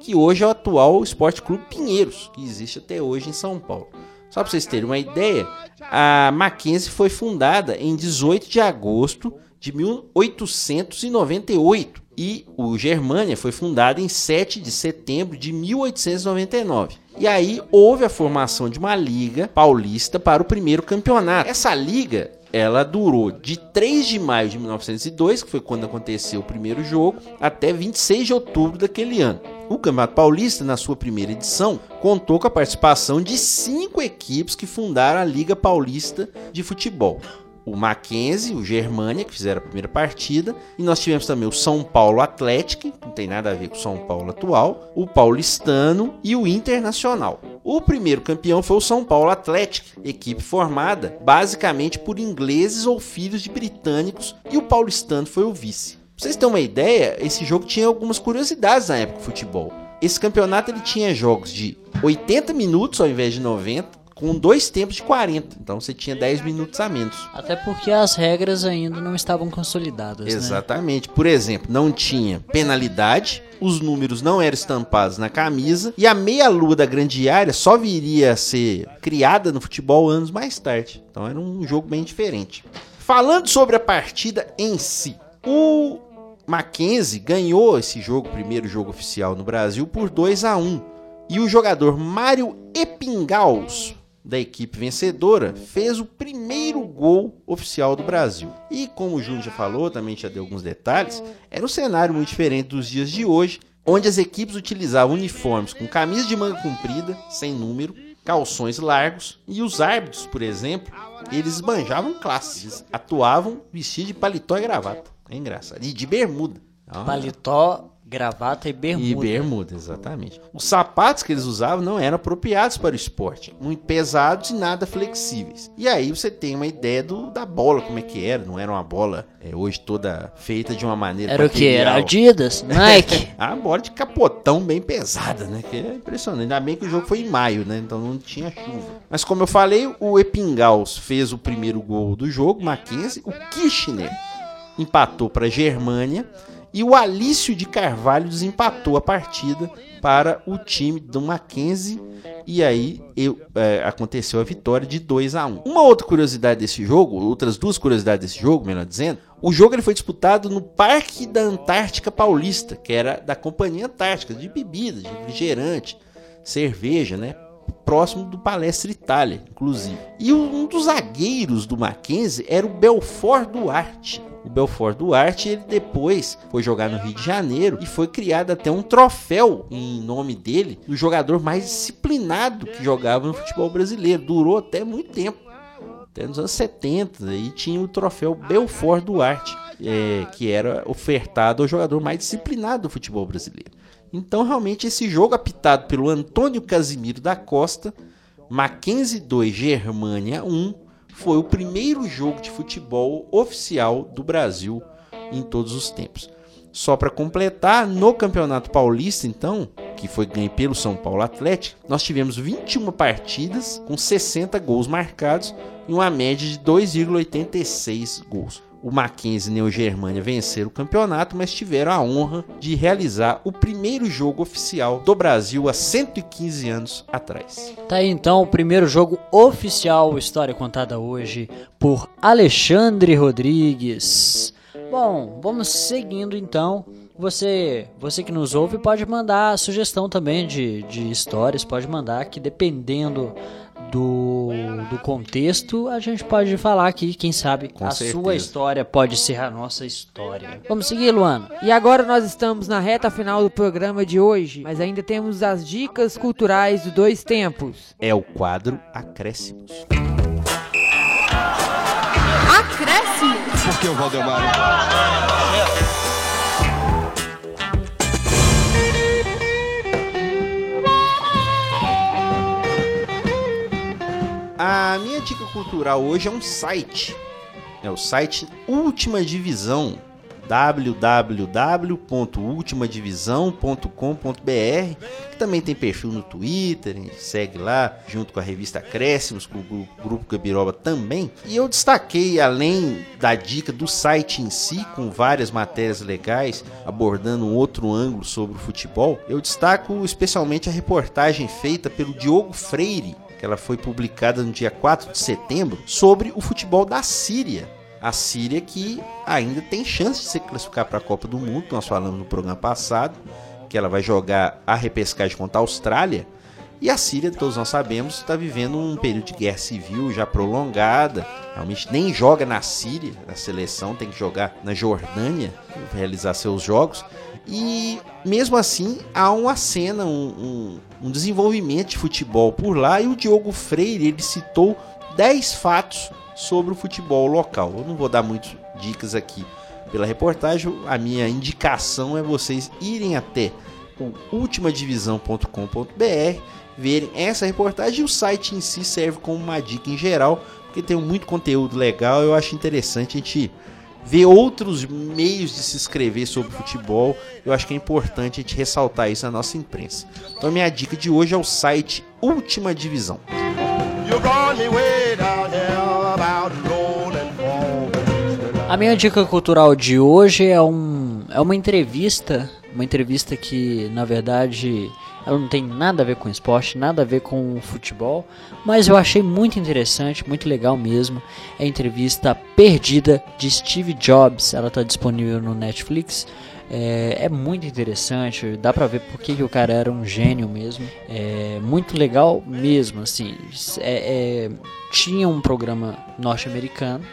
que hoje é o atual Esporte Clube Pinheiros, que existe até hoje em São Paulo. Só para vocês terem uma ideia, a Mackenzie foi fundada em 18 de agosto de 1898 e o Germânia foi fundado em 7 de setembro de 1899. E aí houve a formação de uma liga paulista para o primeiro campeonato. Essa liga ela durou de 3 de maio de 1902, que foi quando aconteceu o primeiro jogo, até 26 de outubro daquele ano. O Campeonato Paulista, na sua primeira edição, contou com a participação de cinco equipes que fundaram a Liga Paulista de Futebol o Mackenzie, o Germânia, que fizeram a primeira partida, e nós tivemos também o São Paulo Atlético, que não tem nada a ver com o São Paulo atual, o Paulistano e o Internacional. O primeiro campeão foi o São Paulo Atlético, equipe formada basicamente por ingleses ou filhos de britânicos, e o Paulistano foi o vice. Pra vocês terem uma ideia, esse jogo tinha algumas curiosidades na época do futebol. Esse campeonato ele tinha jogos de 80 minutos ao invés de 90, com dois tempos de 40. Então você tinha 10 minutos a menos. Até porque as regras ainda não estavam consolidadas, né? Exatamente. Por exemplo, não tinha penalidade, os números não eram estampados na camisa e a meia-lua da grande área só viria a ser criada no futebol anos mais tarde. Então era um jogo bem diferente. Falando sobre a partida em si, o Mackenzie ganhou esse jogo, o primeiro jogo oficial no Brasil, por 2 a 1 E o jogador Mário Epingaus, da equipe vencedora, fez o primeiro gol oficial do Brasil. E como o Júnior já falou, também já deu alguns detalhes, era um cenário muito diferente dos dias de hoje, onde as equipes utilizavam uniformes com camisa de manga comprida, sem número, calções largos, e os árbitros, por exemplo, eles esbanjavam classes, atuavam vestidos de paletó e gravata. É engraçado. E de bermuda. Paletó, gravata e bermuda. E bermuda, exatamente. Os sapatos que eles usavam não eram apropriados para o esporte, muito pesados e nada flexíveis. E aí você tem uma ideia do, da bola, como é que era. Não era uma bola é, hoje toda feita de uma maneira. Era o que? Era material. Adidas? Nike? a bola de capotão bem pesada, né? Que é impressionante. Ainda bem que o jogo foi em maio, né? Então não tinha chuva. Mas como eu falei, o Epingaus fez o primeiro gol do jogo, Mackenzie. O Kirchner empatou para a Germânia. E o Alício de Carvalho desempatou a partida para o time do Mackenzie. E aí eu, é, aconteceu a vitória de 2 a 1 Uma outra curiosidade desse jogo, outras duas curiosidades desse jogo, melhor dizendo, o jogo ele foi disputado no Parque da Antártica Paulista, que era da Companhia Antártica, de bebida, de refrigerante, cerveja, né? Próximo do Palestra Itália, inclusive. E um dos zagueiros do Mackenzie era o Belfort Duarte. O Belfort Duarte, ele depois foi jogar no Rio de Janeiro e foi criado até um troféu em nome dele, do jogador mais disciplinado que jogava no futebol brasileiro. Durou até muito tempo até nos anos 70, e tinha o troféu Belfort Duarte, é, que era ofertado ao jogador mais disciplinado do futebol brasileiro. Então, realmente, esse jogo apitado pelo Antônio Casimiro da Costa, Mackenzie 2, Germânia 1, foi o primeiro jogo de futebol oficial do Brasil em todos os tempos. Só para completar, no Campeonato Paulista, então, que foi ganho pelo São Paulo Atlético, nós tivemos 21 partidas com 60 gols marcados e uma média de 2,86 gols. O Mackenzie e Neo Germânia venceram o campeonato, mas tiveram a honra de realizar o primeiro jogo oficial do Brasil há 115 anos atrás. Tá aí então o primeiro jogo oficial, história contada hoje por Alexandre Rodrigues. Bom, vamos seguindo então. Você, você que nos ouve pode mandar sugestão também de, de histórias, pode mandar que dependendo do, do contexto, a gente pode falar aqui, quem sabe Com a certeza. sua história pode ser a nossa história. Vamos seguir, Luana. E agora nós estamos na reta final do programa de hoje, mas ainda temos as dicas culturais do Dois Tempos. É o quadro Acréscimos. Acréscimo. Por que o Valdemar? A minha dica cultural hoje é um site. É o site Última Divisão www.ultimadivisão.com.br que também tem perfil no Twitter, segue lá, junto com a revista Acréscimos, com o gru- grupo Gabiroba também. E eu destaquei, além da dica do site em si, com várias matérias legais, abordando um outro ângulo sobre o futebol, eu destaco especialmente a reportagem feita pelo Diogo Freire, que ela foi publicada no dia 4 de setembro, sobre o futebol da Síria. A Síria que ainda tem chance de se classificar para a Copa do Mundo, nós falamos no programa passado, que ela vai jogar a repescagem contra a Austrália. E a Síria, todos nós sabemos, está vivendo um período de guerra civil já prolongada. Realmente nem joga na Síria, a seleção tem que jogar na Jordânia, realizar seus jogos. E mesmo assim há uma cena, um, um- um desenvolvimento de futebol por lá. E o Diogo Freire ele citou 10 fatos sobre o futebol local. Eu não vou dar muitas dicas aqui pela reportagem. A minha indicação é vocês irem até o ultimadivisão.com.br, verem essa reportagem o site em si serve como uma dica em geral, porque tem muito conteúdo legal. Eu acho interessante a gente ver outros meios de se escrever sobre futebol. Eu acho que é importante a gente ressaltar isso na nossa imprensa. Então, a minha dica de hoje é o site Última Divisão. A minha dica cultural de hoje é, um, é uma entrevista, uma entrevista que na verdade ela não tem nada a ver com esporte, nada a ver com futebol, mas eu achei muito interessante, muito legal mesmo. A entrevista Perdida de Steve Jobs, ela está disponível no Netflix. É, é muito interessante, dá pra ver porque que o cara era um gênio mesmo. É muito legal mesmo, assim. É, é, tinha um programa norte-americano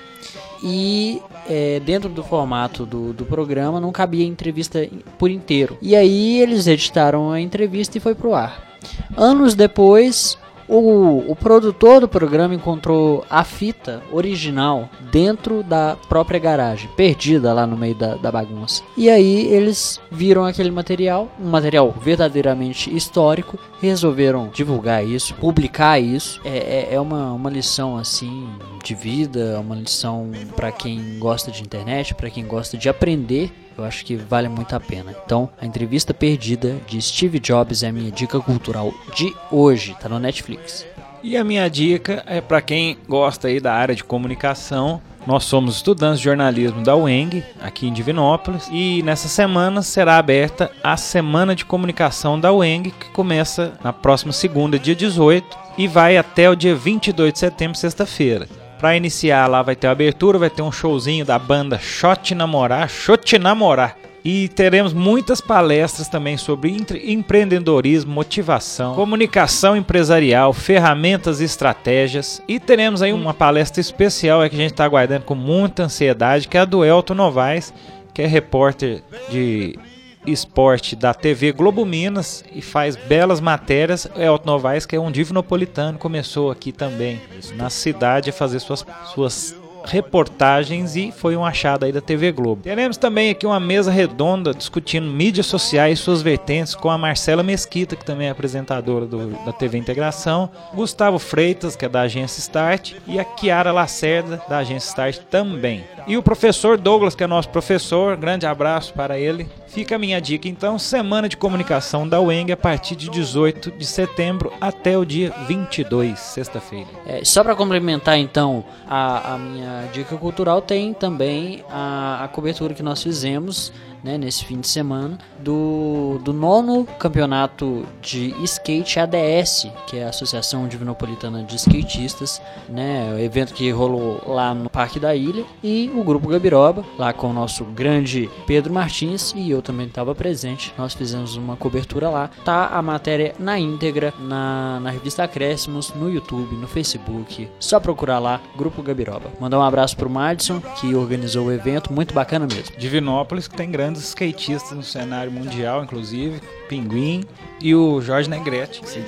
e é, dentro do formato do, do programa não cabia entrevista por inteiro. E aí eles editaram a entrevista e foi pro ar. Anos depois, O, o produtor do programa encontrou a fita original dentro da própria garagem, perdida lá no meio da, da bagunça. E aí eles viram aquele material, um material verdadeiramente histórico, resolveram divulgar isso, publicar isso. É, é, é uma, uma lição assim de vida, uma lição para quem gosta de internet, para quem gosta de aprender eu acho que vale muito a pena. Então, a entrevista perdida de Steve Jobs é a minha dica cultural de hoje, tá no Netflix. E a minha dica é para quem gosta aí da área de comunicação. Nós somos estudantes de jornalismo da UENG, aqui em Divinópolis, e nessa semana será aberta a Semana de Comunicação da UENG, que começa na próxima segunda, dia 18, e vai até o dia 22 de setembro, sexta-feira. Para iniciar lá vai ter abertura, vai ter um showzinho da banda Shot Namorar, Shot Namorar. E teremos muitas palestras também sobre empreendedorismo, motivação, comunicação empresarial, ferramentas e estratégias. E teremos aí uma palestra especial é que a gente está aguardando com muita ansiedade, que é a do Elton Novaes, que é repórter de esporte da TV Globo Minas e faz belas matérias. Elton Novaes, que é um divinopolitano, começou aqui também na cidade a fazer suas, suas reportagens e foi um achado aí da TV Globo. Teremos também aqui uma mesa redonda discutindo mídias sociais e suas vertentes com a Marcela Mesquita, que também é apresentadora do, da TV Integração, Gustavo Freitas, que é da agência Start, e a Kiara Lacerda, da agência Start também. E o professor Douglas, que é nosso professor, grande abraço para ele. Fica a minha dica então, semana de comunicação da UENG a partir de 18 de setembro até o dia 22, sexta-feira. É, só para complementar então a, a minha dica cultural tem também a, a cobertura que nós fizemos né, nesse fim de semana, do, do nono campeonato de skate ADS, que é a Associação Divinopolitana de Skatistas, né, o evento que rolou lá no Parque da Ilha, e o Grupo Gabiroba, lá com o nosso grande Pedro Martins, e eu também estava presente, nós fizemos uma cobertura lá. Tá a matéria na íntegra na, na revista Acréscimos, no YouTube, no Facebook, só procurar lá, Grupo Gabiroba. Mandar um abraço pro Madison, que organizou o evento, muito bacana mesmo. Divinópolis, que tem grande grandes skatistas no cenário mundial, inclusive, Pinguim e o Jorge Negrete, se,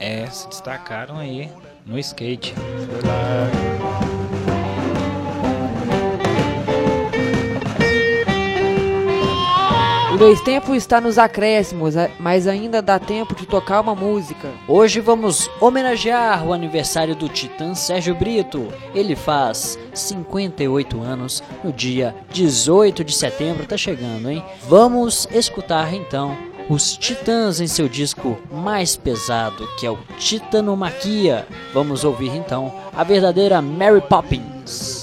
é, se destacaram aí no skate. Foi lá O Dois Tempo está nos acréscimos, mas ainda dá tempo de tocar uma música. Hoje vamos homenagear o aniversário do Titã Sérgio Brito. Ele faz 58 anos no dia 18 de setembro, tá chegando, hein? Vamos escutar então os Titãs em seu disco mais pesado, que é o Titanomaquia. Vamos ouvir então a verdadeira Mary Poppins.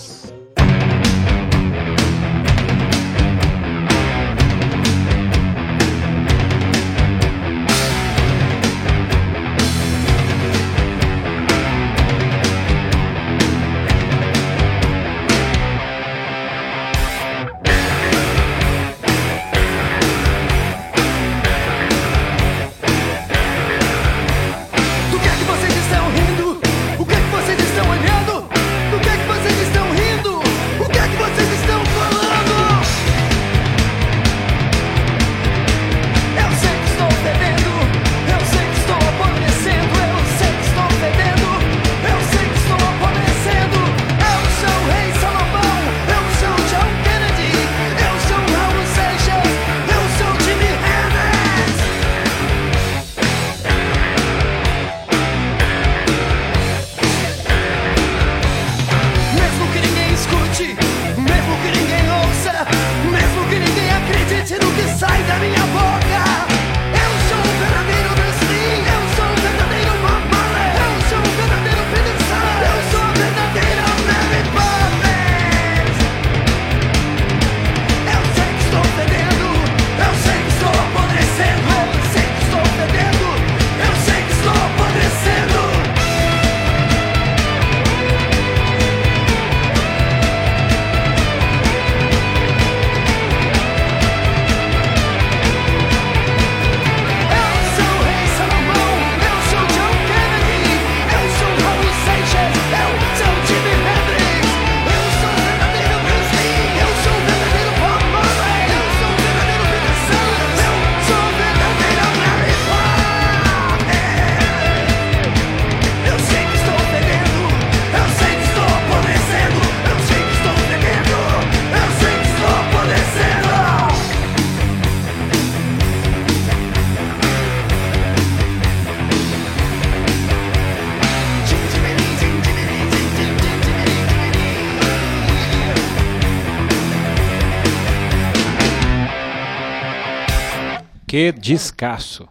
Descasso.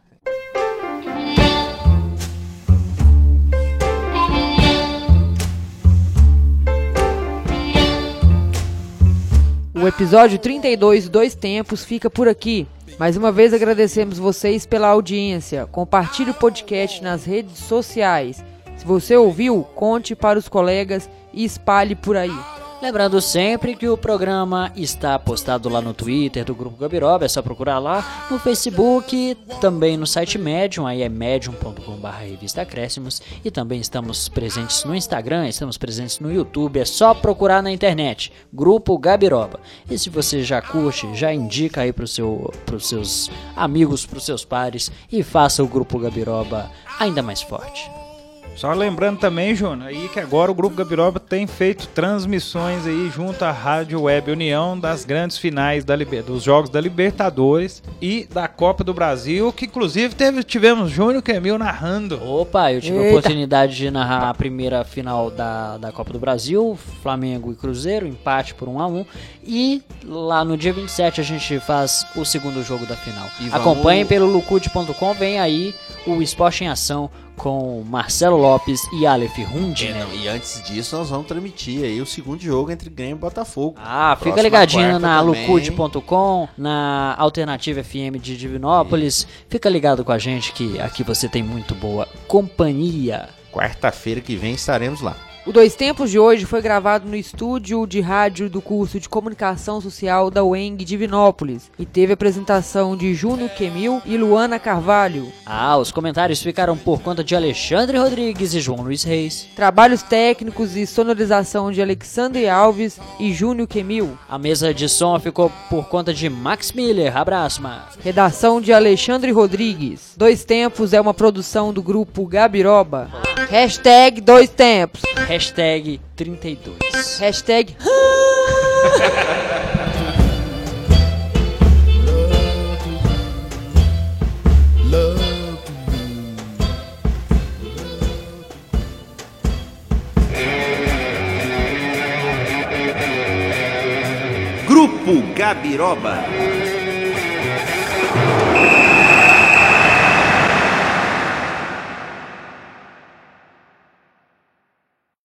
O episódio 32 Dois Tempos fica por aqui. Mais uma vez agradecemos vocês pela audiência. Compartilhe o podcast nas redes sociais. Se você ouviu, conte para os colegas e espalhe por aí. Lembrando sempre que o programa está postado lá no Twitter do Grupo Gabiroba, é só procurar lá, no Facebook, também no site Medium, aí é medium.com.br revista Acréscimos, e também estamos presentes no Instagram, estamos presentes no YouTube, é só procurar na internet, Grupo Gabiroba. E se você já curte, já indica aí para seu, os seus amigos, para os seus pares, e faça o Grupo Gabiroba ainda mais forte. Só lembrando também, Júnior, aí que agora o Grupo Gabiroba tem feito transmissões aí junto à Rádio Web União das grandes finais da, dos Jogos da Libertadores e da Copa do Brasil, que inclusive teve, tivemos Júnior Camil narrando. Opa, eu tive Eita. a oportunidade de narrar a primeira final da, da Copa do Brasil, Flamengo e Cruzeiro, empate por 1 a 1 e lá no dia 27 a gente faz o segundo jogo da final. Vamos... Acompanhem pelo lucude.com, vem aí o Esporte em Ação com Marcelo Lopes e Aleph Rundner. É, e antes disso, nós vamos transmitir aí o segundo jogo entre Grêmio e Botafogo. Ah, fica ligadinho na lucude.com, na Alternativa FM de Divinópolis. Fica ligado com a gente que aqui você tem muito boa companhia. Quarta-feira que vem estaremos lá. O Dois Tempos de hoje foi gravado no estúdio de rádio do curso de Comunicação Social da UENG Divinópolis e teve apresentação de Júnior Quemil e Luana Carvalho. Ah, os comentários ficaram por conta de Alexandre Rodrigues e João Luiz Reis. Trabalhos técnicos e sonorização de Alexandre Alves e Júnior Quemil. A mesa de som ficou por conta de Max Miller. Abraço, Max. Redação de Alexandre Rodrigues. Dois Tempos é uma produção do grupo Gabiroba. Hashtag Dois Tempos. Hashtag 32. Hashtag. Grupo Gabiroba.